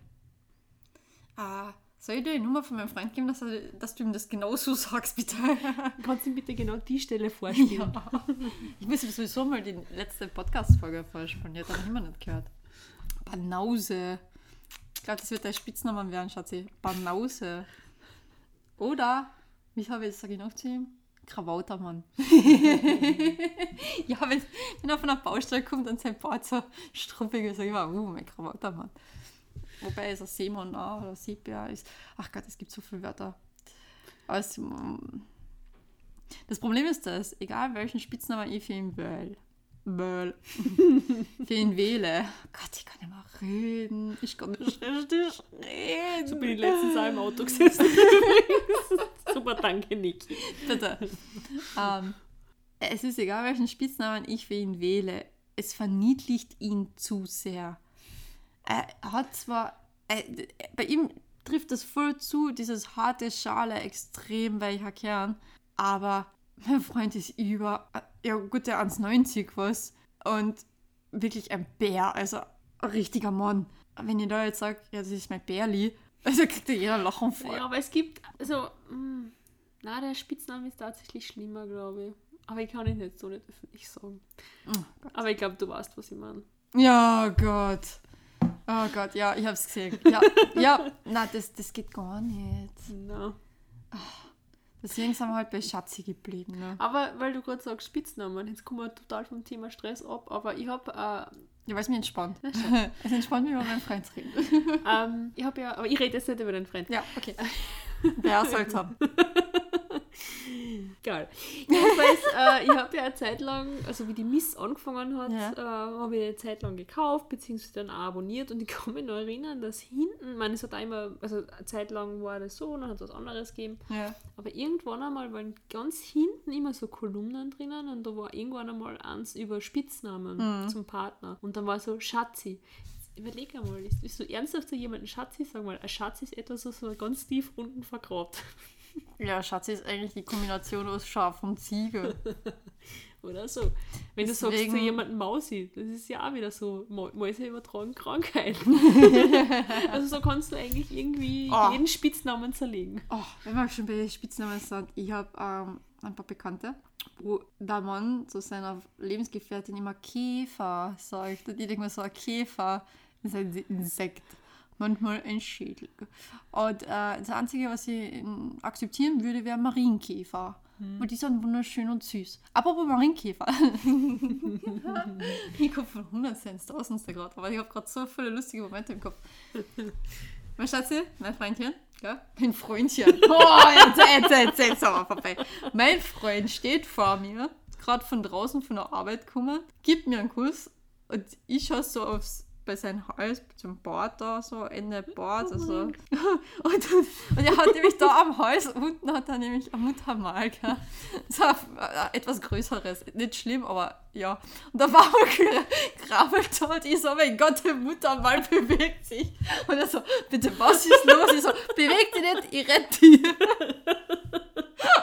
Ah, soll ich dir die Nummer von meinem Freund geben, dass, er, dass du ihm das genauso sagst, bitte? Kannst du ihm bitte genau die Stelle vorspielen? Ja. Ich muss ihm sowieso mal die letzte Podcast-Folge vorspielen, die hat er noch immer nicht gehört. Banause. Ich glaube, das wird der Spitzname werden, Schatzi. Banause. Oder, wie habe ich sage ich noch zu ihm? Krawautermann. ja, wenn, wenn er von der Baustelle kommt und sein Bart so struppig ist, sag ich immer, uh, mein Krawautermann. Wobei es ein Seemann auch, oder Sepia ist. Ach Gott, es gibt so viele Wörter. Aber es, mm, das Problem ist das, egal welchen Spitznamen ich für ihn will, will für ihn wähle. Gott, ich kann nicht mehr reden. Ich kann nicht richtig reden. So bin ich letztens auch im Auto gesessen. Super, danke, Niki. Bitte. Um, es ist egal, welchen Spitznamen ich für ihn wähle. Es verniedlicht ihn zu sehr. Er hat zwar. Er, bei ihm trifft das voll zu, dieses harte Schale, extrem weicher Kern. Aber mein Freund ist über. Ja, gut, der 1,90 was. Und wirklich ein Bär, also ein richtiger Mann. Wenn ihr da jetzt sagt, ja, das ist mein Bärli, also kriegt ja jeder Lachen vor. Ja, aber es gibt, also, mm, Na, der Spitzname ist tatsächlich schlimmer, glaube ich. Aber ich kann ihn jetzt so nicht öffentlich sagen. Oh Aber ich glaube, du weißt, was ich meine. Ja, Gott. Oh Gott, ja, ich hab's gesehen. Ja, ja nein, das, das geht gar nicht. No. Deswegen sind wir halt bei Schatzi geblieben. Ne? Aber weil du gerade sagst Spitznamen, jetzt kommen wir total vom Thema Stress ab, aber ich habe... Äh, ja, weil es mich entspannt. es entspannt mich, wenn meinen Freund reden. ähm, ich habe ja... Aber ich rede jetzt nicht über deinen Freund. Ja, okay. Wer soll es haben? Geil. Jedenfalls, äh, ich habe ja eine Zeit lang, also wie die Miss angefangen hat, ja. äh, habe ich eine Zeit lang gekauft, beziehungsweise dann auch abonniert und ich kann mich noch erinnern, dass hinten, ich meine, es hat einmal, also eine Zeit lang war das so, dann hat es was anderes gegeben, ja. aber irgendwann einmal waren ganz hinten immer so Kolumnen drinnen und da war irgendwann einmal eins über Spitznamen mhm. zum Partner und dann war so Schatzi überleg einmal, ist, du ernsthaft zu jemandem Schatzi? Sag mal, ein Schatz ist etwas, was so ganz tief unten vergrabt. Ja, Schatzi ist eigentlich die Kombination aus Schaf und Ziege. Oder so. Wenn Deswegen... du sagst zu jemandem Mausi, das ist ja auch wieder so, Mäuse übertragen Krankheiten. also so kannst du eigentlich irgendwie oh. jeden Spitznamen zerlegen. Oh, wenn wir schon bei Spitznamen sind, ich habe ähm, ein paar Bekannte, wo der Mann zu seiner Lebensgefährtin immer Käfer sagt. Und ich denke mir so, ein Käfer ist ein Insekt manchmal ein Schädel. Und äh, das Einzige, was ich akzeptieren würde, wäre Marienkäfer. Hm. Weil die sind wunderschön und süß. Apropos Marienkäfer. ich komme von 100 Cent, 1000 gerade, aber ich habe gerade so viele lustige Momente im Kopf. Mein Schatzi, mein Freundchen, ja, mein Freundchen. Oh, jetzt, jetzt, jetzt, jetzt aber vorbei. Mein Freund steht vor mir, gerade von draußen von der Arbeit gekommen, gibt mir einen Kuss und ich schaue so aufs bei seinem Hals zum Bart da, so Ende Bart. Also. Und, und, er hat nämlich da am Hals unten hat er nämlich ein Muttermal, gell? So äh, etwas Größeres. Nicht schlimm, aber ja. Und da war er krabbelt und ich so, mein Gott, der Muttermal bewegt sich. Und er so, bitte, was ist los? Ich so, bewegt dich nicht, ich rette dich.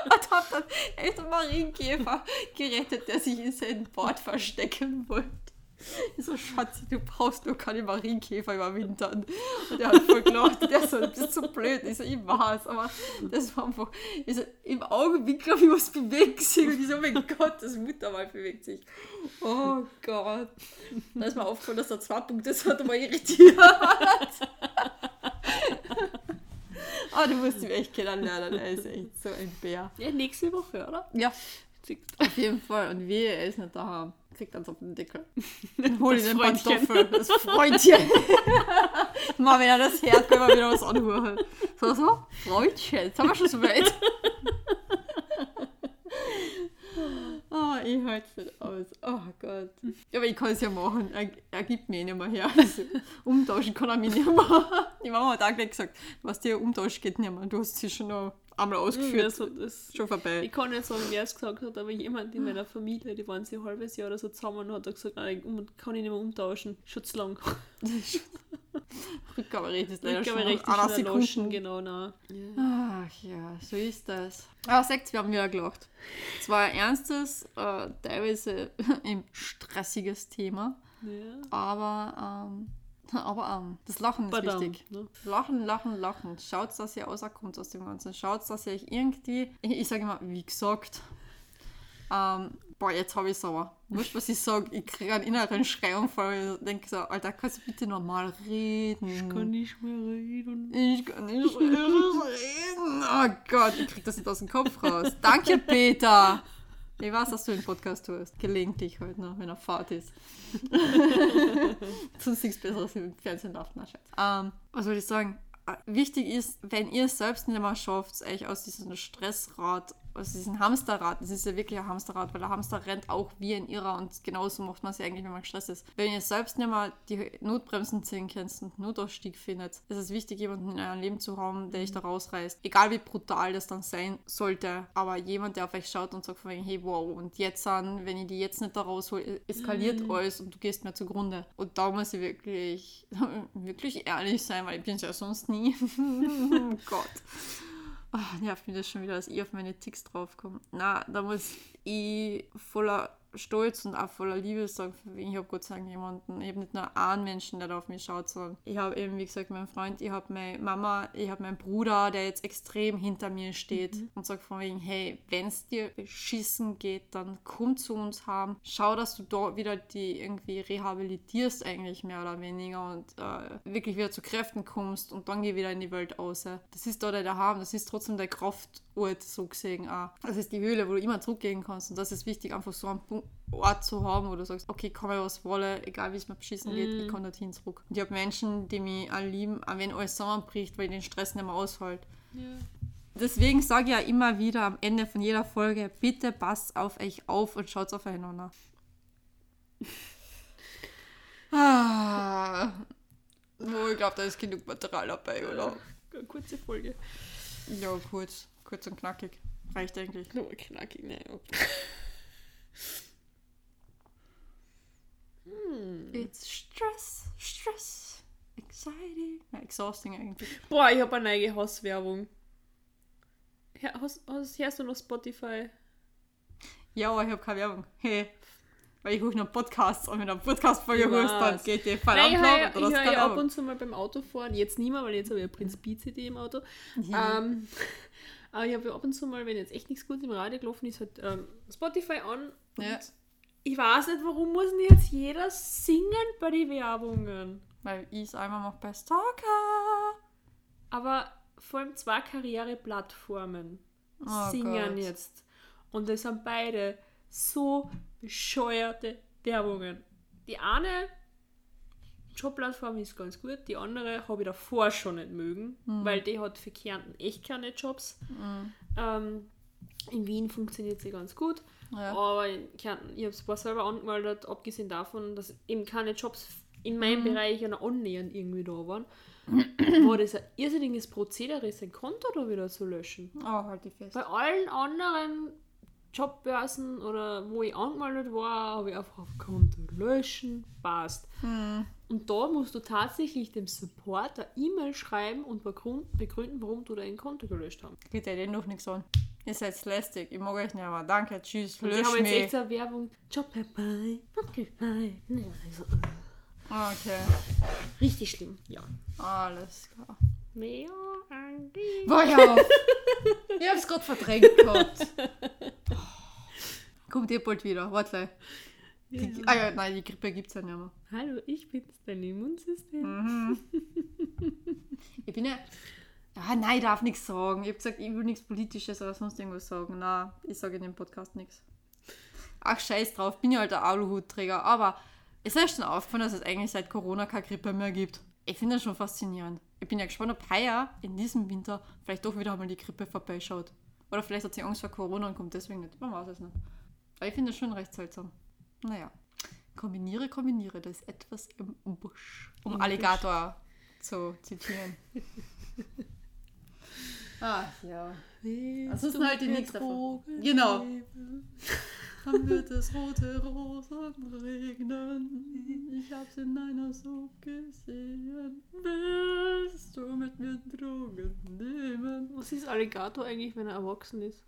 Und hab dann echt einen Marienkäfer gerettet, der sich in seinem Bart verstecken wollte. Ich so, Schatzi, du brauchst nur keine Marienkäfer überwintern. Und der hat voll gelacht. Der so, das ist so blöd. Ich so, ich weiß, aber das war einfach, ich so, im Augenwinkel habe ich was bewegt sich. Und ich so, oh mein Gott, das Muttermal bewegt sich. Oh Gott. Da ist mir aufgefallen, dass er zwei Punkte ist, hat er mal irritiert. Ah, du musst ihn echt kennenlernen. Er ist echt so ein Bär. Ja, nächste Woche, oder? Ja. Auf jeden Fall. Und wie er ist nicht daheim kriegt dann so auf den Deckel. Dann hol ich den Pantoffel, das Freundchen. Mal, wenn er das hört, können wir wieder was anhören. So, so, Freundchen, jetzt haben wir schon so weit. Oh, ich halte es nicht aus. Oh Gott. Aber ich kann es ja machen. Er, er gibt mir nicht mehr her. Also, umtauschen kann er mich nicht mehr. Die Mama hat auch gleich gesagt, was dir umtauschen geht nicht mehr. Du hast sie schon noch einmal ausgeführt. Das, das schon vorbei. Ich kann nicht sagen, wer es gesagt hat, aber jemand in meiner Familie, die waren sie ein halbes Jahr oder so zusammen und hat gesagt, nein, kann ich nicht mehr umtauschen. Schon zu lang. Rückgaberecht ist leider Rückgaberecht schon ist Sekunden. genau, na. Ja. Ach ja, so ist das. Aber sagt, wir haben wieder gelacht. Es war ein ernstes, äh, teilweise ein stressiges Thema. Ja. Aber ähm, Aber ähm, das Lachen ist Badam, wichtig. Ne? Lachen, lachen, lachen. Schaut, dass ihr rauskommt aus dem Ganzen. Schaut, dass ihr euch irgendwie, ich, ich sage immer, wie gesagt, ähm, boah, jetzt habe ich es aber. Wurscht, was ich sage, ich kriege einen inneren Schreianfall. Ich denke so, Alter, kannst du bitte normal reden? Ich kann nicht mehr reden. Ich kann nicht mehr reden. Oh Gott, ich kriege das nicht aus dem Kopf raus. Danke, Peter. Ich weiß, dass du einen Podcast tust. Gelegentlich halt noch, wenn er Fahrt ist. du siehst besseres im Fernsehen laufen. Na, ähm, was wollte ich sagen? Äh, wichtig ist, wenn ihr es selbst nicht mehr schafft, euch aus diesem Stressrad aus diesem Hamsterrad, das ist ja wirklich ein Hamsterrad, weil der Hamster rennt auch wie ein Irrer und genauso macht man es ja eigentlich, wenn man gestresst ist. Wenn ihr selbst nicht mal die Notbremsen ziehen könnt und Notausstieg findet, ist es wichtig, jemanden in eurem Leben zu haben, der euch da rausreißt. Egal wie brutal das dann sein sollte, aber jemand, der auf euch schaut und sagt von wegen, hey, wow, und jetzt an, wenn ich die jetzt nicht da raushole, eskaliert mhm. alles und du gehst mir zugrunde. Und da muss ich wirklich, wirklich ehrlich sein, weil ich bin es ja sonst nie. Gott. Oh, nervt mich das schon wieder, dass ich auf meine Ticks draufkomme. Na, da muss ich voller stolz und auch voller Liebe sagen, ich habe Gott sei Dank jemanden, ich habe nicht nur einen Menschen, der auf mich schaut, sondern ich habe eben, wie gesagt, meinen Freund, ich habe meine Mama, ich habe meinen Bruder, der jetzt extrem hinter mir steht mhm. und sagt von wegen, hey, wenn es dir beschissen geht, dann komm zu uns haben, schau, dass du da wieder die irgendwie rehabilitierst eigentlich mehr oder weniger und äh, wirklich wieder zu Kräften kommst und dann geh wieder in die Welt aus. Das ist da der daheim, das ist trotzdem der Kraftort so gesehen auch. Das ist die Höhle, wo du immer zurückgehen kannst und das ist wichtig, einfach so einen Ort zu haben, wo du sagst, okay, mir was wollen, egal wie es mir beschissen geht, mm. ich kann dorthin zurück. Und ich habe Menschen, die mich auch lieben, auch wenn alles zusammenbricht, weil ich den Stress nicht mehr aushält. Ja. Deswegen sage ich ja immer wieder am Ende von jeder Folge, bitte passt auf euch auf und schaut aufeinander. ah. Oh, ich glaube, da ist genug Material dabei, oder? Eine kurze Folge. Ja, kurz. Kurz und knackig. Reicht eigentlich. Nur knackig, ne. Hm. It's stress, stress, exciting. Ja, exhausting eigentlich. Boah, ich habe eine neue Hauswerbung. Hast, hast, hörst du noch Spotify? Ja, ich habe keine Werbung. Hey. Weil ich höre noch Podcasts und wenn du eine Podcast-Folge hörst, dann geht die verdammt lang. Ich höre ja ab und zu mal beim Autofahren. Jetzt nicht mehr, weil jetzt habe ich eine Prinz CD im Auto. Ja. Ähm, aber ich habe ab und zu mal, wenn jetzt echt nichts Gutes im Radio gelaufen ist, halt ähm, Spotify an. Ja. Ich weiß nicht, warum muss denn jetzt jeder singen bei den Werbungen? Weil ich es einmal mache bei Stalker. Aber vor allem zwei Karriereplattformen oh singen Gott. jetzt. Und das sind beide so bescheuerte Werbungen. Die eine Jobplattform ist ganz gut, die andere habe ich davor schon nicht mögen, mhm. weil die hat für Kärnten echt keine Jobs. Mhm. Ähm, in Wien funktioniert sie ganz gut, ja. aber in Kärnten, ich habe es selber angemeldet, abgesehen davon, dass eben keine Jobs in meinem mhm. Bereich oder annähernd irgendwie da waren, war das ein irrsinniges Prozedere, sein Konto da wieder zu löschen. Oh, halt die fest. Bei allen anderen Jobbörsen oder wo ich angemeldet war, habe ich einfach auf Konto löschen, passt. Hm. Und da musst du tatsächlich dem Support eine E-Mail schreiben und begründen, warum du dein Konto gelöscht hast. Geht dir noch nichts an. Ihr seid lästig, ich mag euch nicht mehr. Danke, tschüss, lösch Ich habe jetzt echt so eine Werbung. Job dabei, okay. Okay. Richtig schlimm, ja. Alles klar. Mehr War ja. ich hab's gerade verdrängt gehabt. Kommt eh bald wieder, warte. Ja. ah ja, nein, die Grippe gibt's ja nicht mehr. Hallo, ich bin's, dein Immunsystem. Mhm. ich bin ja. Ah, nein, ich darf nichts sagen. Ich habe gesagt, ich will nichts Politisches oder sonst irgendwas sagen. Nein, ich sage in dem Podcast nichts. Ach, scheiß drauf, bin ja halt der Aluhutträger. Aber es ist schon aufgefallen, dass es eigentlich seit Corona keine Grippe mehr gibt. Ich finde das schon faszinierend. Ich bin ja gespannt, ob heuer in diesem Winter vielleicht doch wieder einmal die Grippe vorbeischaut. Oder vielleicht hat sie Angst vor Corona und kommt deswegen nicht. Man weiß es nicht. Aber ich finde das schon recht seltsam. Naja. Kombiniere, kombiniere, da ist etwas im Busch. Um Im Alligator Busch. zu zitieren. ah, ja. Ansonsten halt die nächste Genau. Dann wird es rote Rosen regnen. Ich hab's in einer Suppe gesehen. Willst du mit mir Drogen nehmen? Was ist Alligator eigentlich, wenn er erwachsen ist?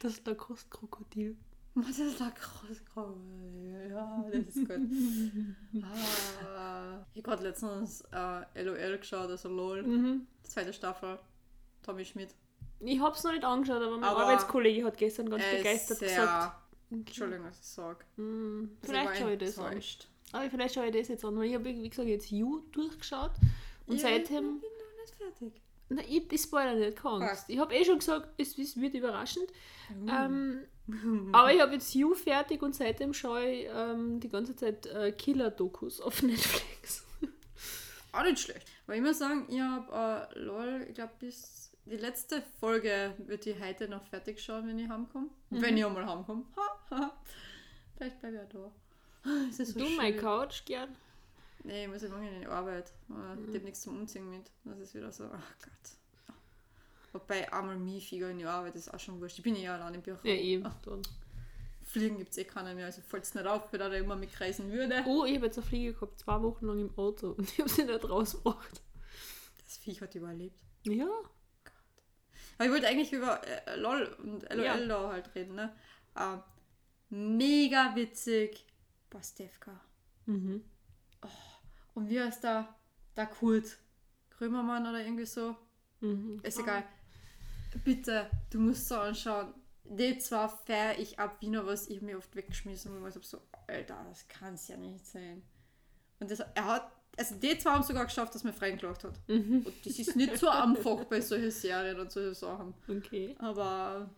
Das ist der Kostkrokodil. Was ist der Kostkrokodil? Ja, das ist gut. ah, ich habe gerade letztens äh, LOL geschaut, also LOL. Mhm. Zweite Staffel. Tommy Schmidt. Ich hab's noch nicht angeschaut, aber mein aber Arbeitskollege hat gestern ganz begeistert gesagt. Entschuldigung, dass ich sage. Mm, vielleicht schaue ich das an. Aber vielleicht schaue ich das jetzt an, weil ich habe, wie gesagt, jetzt You durchgeschaut und ja, seitdem... Ich bin noch nicht fertig. Nein, ich, ich spoilere nicht, keine Angst. Ich habe eh schon gesagt, es, es wird überraschend. Mm. Ähm, aber ich habe jetzt You fertig und seitdem schaue ich ähm, die ganze Zeit äh, Killer-Dokus auf Netflix. Auch nicht schlecht. Weil ich muss sagen, ich habe äh, LOL, ich glaube, bis die letzte Folge wird ich heute noch fertig schauen, wenn ich heimkomme. Mhm. Wenn ich einmal heimkomme. Vielleicht bleibe ich ja da. Ist so du schön. meine Couch gern? Nee, ich muss ja morgen in die Arbeit. Mhm. Ich habe nichts zum Umziehen mit. Das ist wieder so, ach Gott. Wobei einmal Miefiger in die Arbeit ist auch schon wurscht. Ich bin ja allein im Büro. Ja, eben. Ach, dann. Fliegen gibt es eh keine mehr, also falls es nicht auf, wenn er immer mitreisen würde. Oh, ich habe jetzt eine Fliege gehabt, zwei Wochen lang im Auto und ich habe sie nicht rausgebracht. Das Viech hat überlebt. Ja. Aber ich wollte eigentlich über äh, LOL und LOL ja. da halt reden, ne? Äh, mega witzig. Pastewka. Mhm. Oh, und wie heißt der? Der Kurt. Krömermann oder irgendwie so. Mhm. Ist egal. Bitte, du musst so anschauen. Die zwar feiere ich ab wie nur was, ich mir oft weggeschmissen und ich so, Alter, das kann es ja nicht sein. Und das, er hat, also die zwei haben sogar geschafft, dass man freigelacht hat. Mhm. Und das ist nicht so einfach bei solchen Serien und solchen Sachen. Okay. Aber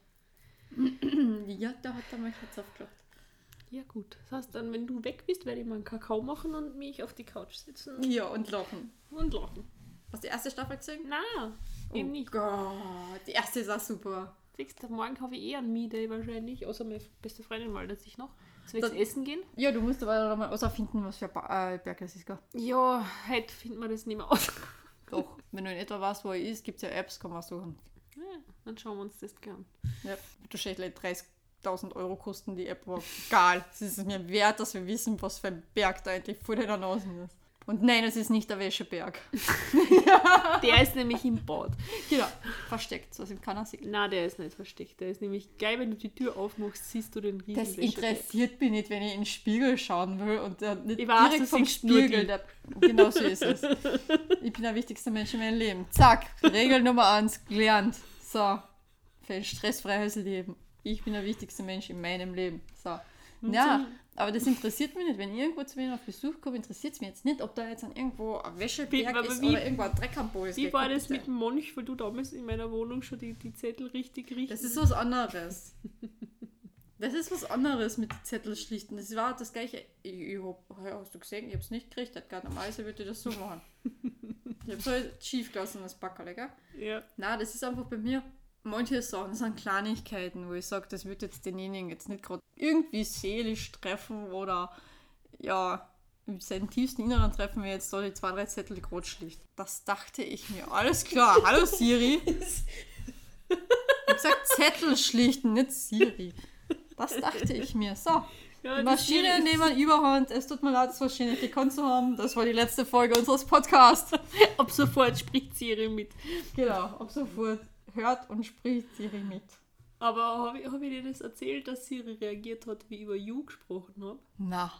ja, da hat er mein Herz aufgelacht. Ja, gut. Das heißt dann, wenn du weg bist, werde ich mal einen Kakao machen und mich auf die Couch setzen. Ja, und lachen. Und lachen. Hast du die erste Staffel gesehen? Nein, oh eben nicht. Gott, die erste ist auch super. Siehst du, morgen habe ich eh einen Me-Day wahrscheinlich, außer meine beste Freundin meldet sich noch. Soll ich essen gehen? Ja, du musst aber mal finden, was für ba äh, Berg das ist, gell? Ja, heute finden wir das nicht mehr aus. Doch, wenn du in etwa weißt, wo er ist, gibt es ja Apps, kann man suchen. Ja, dann schauen wir uns das gern. Ja, du schädlich 30.000 Euro kosten die App, aber egal. Es ist mir wert, dass wir wissen, was für ein Berg da endlich vor den Nase ist. Und nein, es ist nicht der Wäscheberg. der ist nämlich im Bad. Genau, versteckt, was im keiner sieht. Nein, der ist nicht versteckt. Der ist nämlich geil, wenn du die Tür aufmachst, siehst du den riesigen Das interessiert mich nicht, wenn ich in den Spiegel schauen will und der nicht ich weiß, direkt vom Spiegel. Der, genau so ist es. Ich bin der wichtigste Mensch in meinem Leben. Zack, Regel Nummer eins, gelernt. So, für ein stressfreies Leben. Ich bin der wichtigste Mensch in meinem Leben. So. Ja, aber das interessiert mich nicht. Wenn ich irgendwo zu mir auf Besuch komme, interessiert es mich jetzt nicht, ob da jetzt an irgendwo ein Wäscheberg wie, ist wie, oder irgendwo ein Dreck am Boden ist. Wie war das mit dem Monch, weil du damals in meiner Wohnung schon die, die Zettel richtig richtig. Das ist was anderes. das ist was anderes mit den Zettel schlichten. Das war das gleiche. Ich, ich hab, hast du gesehen, ich habe es nicht gekriegt. Hat gerade normalerweise würde ich das so machen. ich habe es halt schief gelassen, das Backerl, gell? Ja. Nein, das ist einfach bei mir manche Sachen sind Kleinigkeiten, wo ich sage, das wird jetzt denjenigen jetzt nicht gerade irgendwie seelisch treffen oder ja, in seinen tiefsten Inneren treffen wir jetzt da die zwei, drei Zettel gerade schlicht. Das dachte ich mir. Alles klar. Hallo Siri. Ich habe gesagt Zettel schlichten, nicht Siri. Das dachte ich mir. So. Ja, die Maschine nehmen Überhand. Es tut mir leid, das wahrscheinlich gekonnt zu haben. Das war die letzte Folge unseres Podcasts. ab sofort spricht Siri mit. Genau, ab sofort hört und spricht Siri mit. Aber habe ich, hab ich dir das erzählt, dass Siri reagiert hat, wie ich über You gesprochen habe? Na.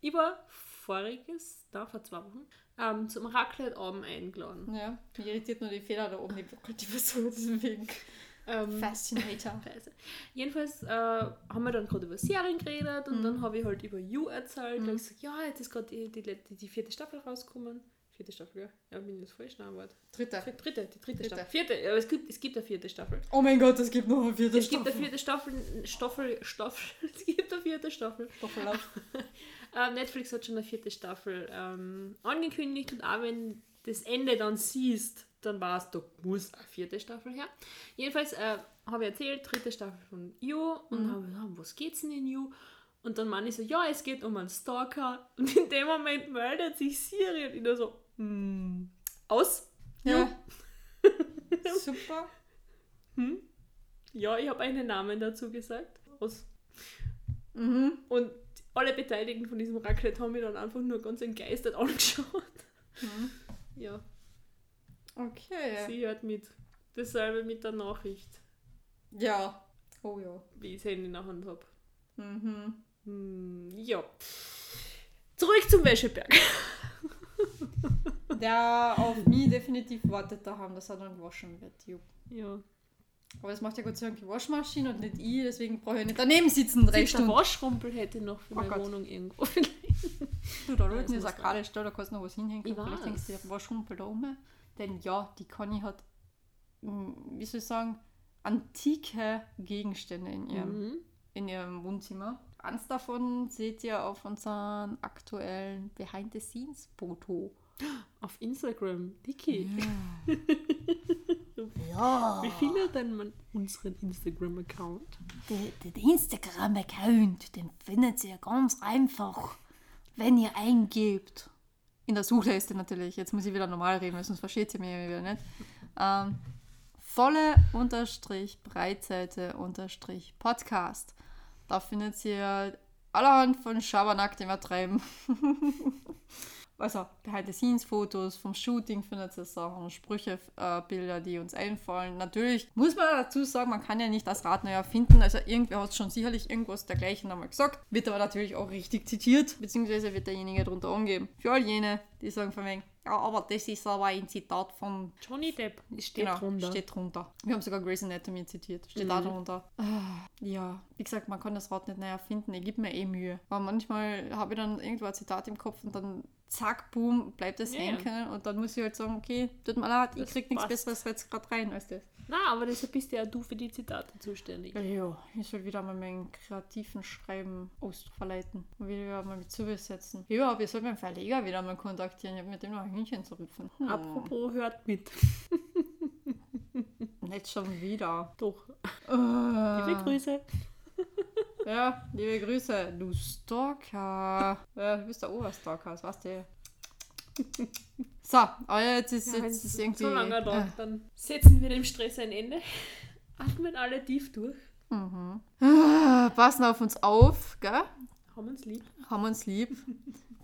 Ich war voriges, da vor zwei Wochen, ähm, zum Raclette-Abend eingeladen. Ja, mich irritiert nur die Fehler da oben, die wackelt die Person deswegen. Ähm, Fascinator. Jedenfalls äh, haben wir dann gerade über Serien geredet und mhm. dann habe ich halt über You erzählt. Mhm. Und ich gesagt, ja, jetzt ist gerade die, die, die, die vierte Staffel rausgekommen. Vierte Staffel, ja. Ja, bin ich das falsch? Nein, warte. Dritte. Dritte, die dritte, dritte. Staffel. Vierte, ja, es gibt, es gibt eine vierte Staffel. Oh mein Gott, es gibt noch eine vierte es Staffel. Es gibt eine vierte Staffel, Staffel, Staffel, es gibt eine vierte Staffel. Staffel ähm, Netflix hat schon eine vierte Staffel ähm, angekündigt und auch wenn das Ende dann siehst, dann war es, da muss eine vierte Staffel her. Jedenfalls äh, habe ich erzählt, dritte Staffel von You und mhm. habe gesagt, was geht's denn in You? Und dann meine ich so, ja, es geht um einen Stalker. Und in dem Moment meldet sich Siri und ich so, hm. Aus. Ja. Super. Hm? Ja, ich habe einen Namen dazu gesagt. Aus. Mhm. Und alle Beteiligten von diesem Raclette haben mich dann einfach nur ganz entgeistert angeschaut. Mhm. Ja. Okay. Sie hört mit. Dasselbe mit der Nachricht. Ja. Oh ja. Wie ich es in der Hand habe. Mhm. Hm, ja. Zurück zum Wäscheberg der auf mich definitiv wartet daheim, dass er dann gewaschen wird. Jupp. Ja. Aber das macht ja Gott sei Dank die Waschmaschine und nicht ich, deswegen brauche ich nicht daneben sitzen drei Stunden. Waschrumpel hätte noch für oh meine Gott. Wohnung irgendwo Du, da unten ist eine gerade Stelle, da kannst du noch was hinhängen. Ich Vielleicht hängst du den Waschrumpel da oben. Denn ja, die Conny hat, hm, wie soll ich sagen, antike Gegenstände in ihrem, mhm. in ihrem Wohnzimmer. Eins davon seht ihr auf unserem aktuellen Behind-the-Scenes-Foto. Auf Instagram, Dicky. Ja. ja. Wie findet denn man unseren Instagram-Account? Den, den Instagram-Account, den findet ihr ganz einfach, wenn ihr eingebt. In der Suchleiste natürlich. Jetzt muss ich wieder normal reden, sonst versteht ihr mich wieder nicht. Ähm, volle Unterstrich Breitseite Unterstrich Podcast. Da findet ihr allerhand von Schabernack, den wir treiben. also Behind-the-Scenes-Fotos vom Shooting findet ihr Sachen, Sprüche, äh, Bilder, die uns einfallen. Natürlich muss man dazu sagen, man kann ja nicht das Rad neu erfinden. Also irgendwer hat schon sicherlich irgendwas dergleichen einmal gesagt. Wird aber natürlich auch richtig zitiert, beziehungsweise wird derjenige darunter angeben. Für all jene, die sagen von wegen, ja, aber das ist aber ein Zitat von Johnny Depp. Steht genau, drunter. steht drunter. Wir haben sogar Grey's Anatomy zitiert. Steht Mhm. da drunter. Ah, ja, wie gesagt, man kann das Rad nicht neu erfinden. Ich gebe mir eh Mühe. Aber manchmal habe ich dann irgendwo ein Zitat im Kopf und dann zack, boom, bleibt das Ja. hängen. Und dann muss ich halt sagen, okay, tut mir leid, ich krieg nichts. Besseres jetzt gerade rein als das. Na, aber deshalb bist ja du für die Zitate zuständig. Ja, ja, ich soll wieder mal meinen kreativen Schreiben ausverleiten und wieder mal mit zubesetzen. Ja, wir sollten meinen Verleger wieder mal kontaktieren. Ich habe mit dem noch ein Hühnchen zu rupfen. Hm. Apropos, hört mit. Nicht schon wieder. Doch. Äh. Liebe Grüße. Ja, liebe Grüße, du Stalker. Ja, du bist der Oberstalker, das weißt du. So, aber jetzt ist, Ja, jetzt es ist irgendwie. so lange äh, dauert, dann setzen wir dem Stress ein Ende. Atmen alle tief durch. mhm. Ah, Passen auf uns auf, gell? Haben uns lieb. Haben uns lieb.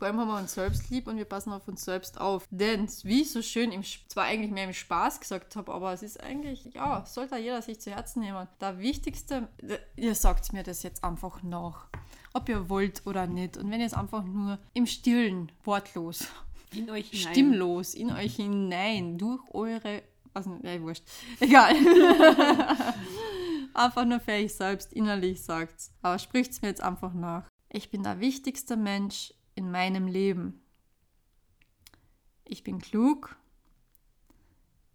Vor allem haben wir uns selbst lieb und wir passen auf uns selbst auf. Denn, wie ich so schön, im, zwar eigentlich mehr im Spaß gesagt habe, aber es ist eigentlich, ja, sollte jeder sich zu Herzen nehmen. Der wichtigste, ihr sagt mir das jetzt einfach nach. Ob ihr wollt oder nicht. Und wenn ihr es einfach nur im Stillen, wortlos, In euch hinein. stimmlos in euch hinein, durch eure. Also, ja, wurscht. Egal. einfach nur für euch selbst innerlich sagt. Aber spricht's mir jetzt einfach nach. Ich bin der wichtigste Mensch in meinem Leben. Ich bin klug.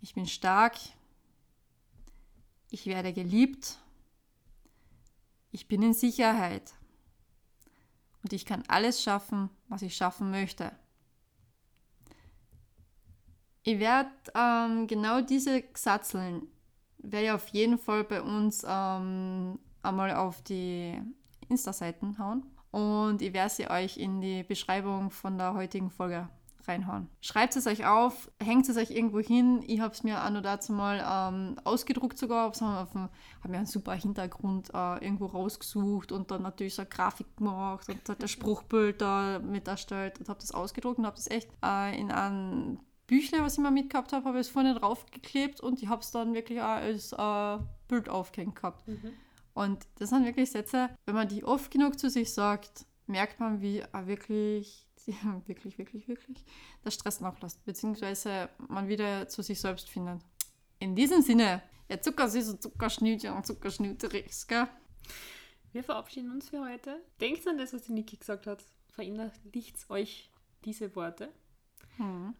Ich bin stark. Ich werde geliebt. Ich bin in Sicherheit. Und ich kann alles schaffen, was ich schaffen möchte. Ich werde ähm, genau diese Satzeln werde ich auf jeden Fall bei uns ähm, einmal auf die Insta-Seiten hauen und ich werde sie euch in die Beschreibung von der heutigen Folge reinhauen. Schreibt es euch auf, hängt es euch irgendwo hin. Ich habe es mir an und dazu mal ähm, ausgedruckt sogar, habe mir einen super Hintergrund äh, irgendwo rausgesucht und dann natürlich so eine Grafik gemacht und halt das Spruchbild da mit erstellt und habe das ausgedruckt und habe das echt äh, in einem Büchle, was ich mal mitgehabt habe, habe ich es vorne draufgeklebt und ich habe es dann wirklich auch als äh, Bild aufgehängt gehabt. Mhm. Und das sind wirklich Sätze, wenn man die oft genug zu sich sagt, merkt man, wie er wirklich, wirklich, wirklich, wirklich der Stress nachlässt, beziehungsweise man wieder zu sich selbst findet. In diesem Sinne, ja, Zuckersüße Zuckerschnütchen und Zuckerschnüterichs, gell? Wir verabschieden uns für heute. Denkt an das, was die Niki gesagt hat. Verinnerlicht euch diese Worte Hm.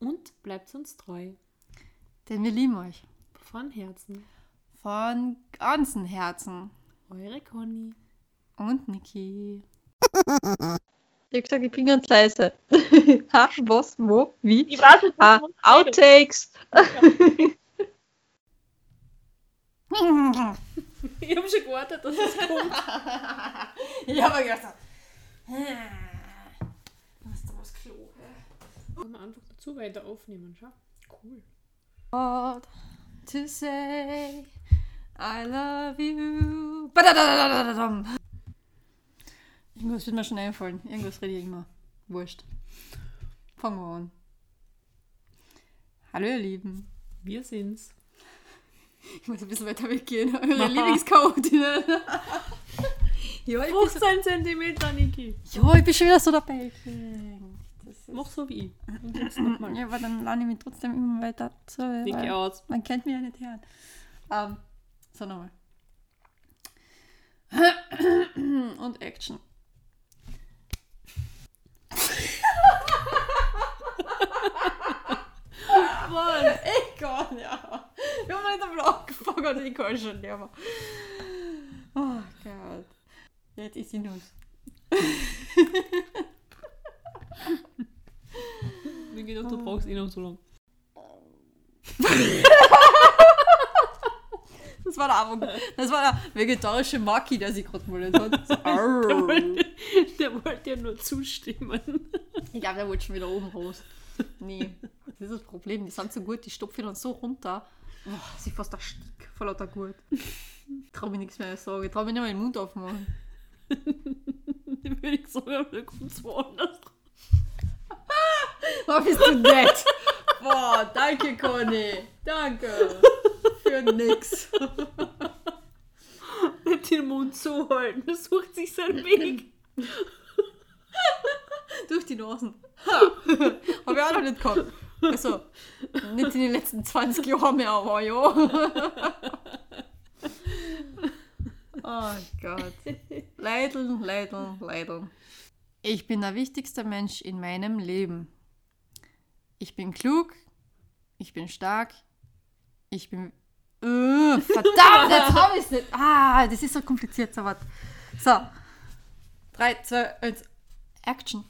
und bleibt uns treu. Denn wir lieben euch. Von Herzen. Von ganzem Herzen. Eure Conny. Und Niki. Ich hab gesagt, ich bin ganz leise. ha, was, wo, wie? Ich weiß nicht, Ah, Outtakes. Ich habe schon gewartet, dass es kommt. ich habe gedacht, was ist da was Klo? Kann man einfach dazu weiter aufnehmen, schau. Cool. What to say I love you. Irgendwas wird mir schon einfallen. Irgendwas rede ich immer. Wurscht. Fangen wir an. Hallo ihr Lieben. Wir sind's. Ich muss ein bisschen weiter weggehen. Eure Lieblingschaotinnen. ja, ich bin, 15 Zentimeter, Niki. ja, ich bin schon wieder so dabei. Mach so wie ich. Ja, aber dann lerne ich mich trotzdem immer weiter zu. Niki aus. Man kennt mich ja nicht hören. Ähm, so nochmal. Und Action. Mann, ich kann ja. Wir haben nicht einmal angefangen und ich kann schon nicht mehr. Oh Gott. Jetzt ist sie Nuss. Niki, du brauchst eh noch so lange. Das war der, Avo- das war der vegetarische Maki, der sich gerade gemeldet hat. So, Der wollte, der wollte ja nur zustimmen. Ich glaube, der wollte schon wieder oben raus. Nee, das ist das Problem. Die sind so gut, die stopfen dann so runter. Oh, sie fast erstickt vor lauter Gut. Ich trau mir nichts mehr sagen. Ich trau mir nicht mal den Mund aufmachen. Dann würde ich sagen, da kommt es woanders. Oh, bist du nett. Boah, danke, Conny. Danke. Für nix. Nicht den Mund zuhalten, das sucht sich seinen Weg. Durch die Nasen. Habe ich auch noch nicht gehabt. Also, nicht in den letzten 20 Jahren mehr, aber ja. oh Gott. Leideln, leideln, leideln. Ich bin der wichtigste Mensch in meinem Leben. Ich bin klug, ich bin stark, ich bin. Uh, verdammt, jetzt habe ich es nicht. Ah, das ist so kompliziert, so was. So. 3, 2, 1, Action.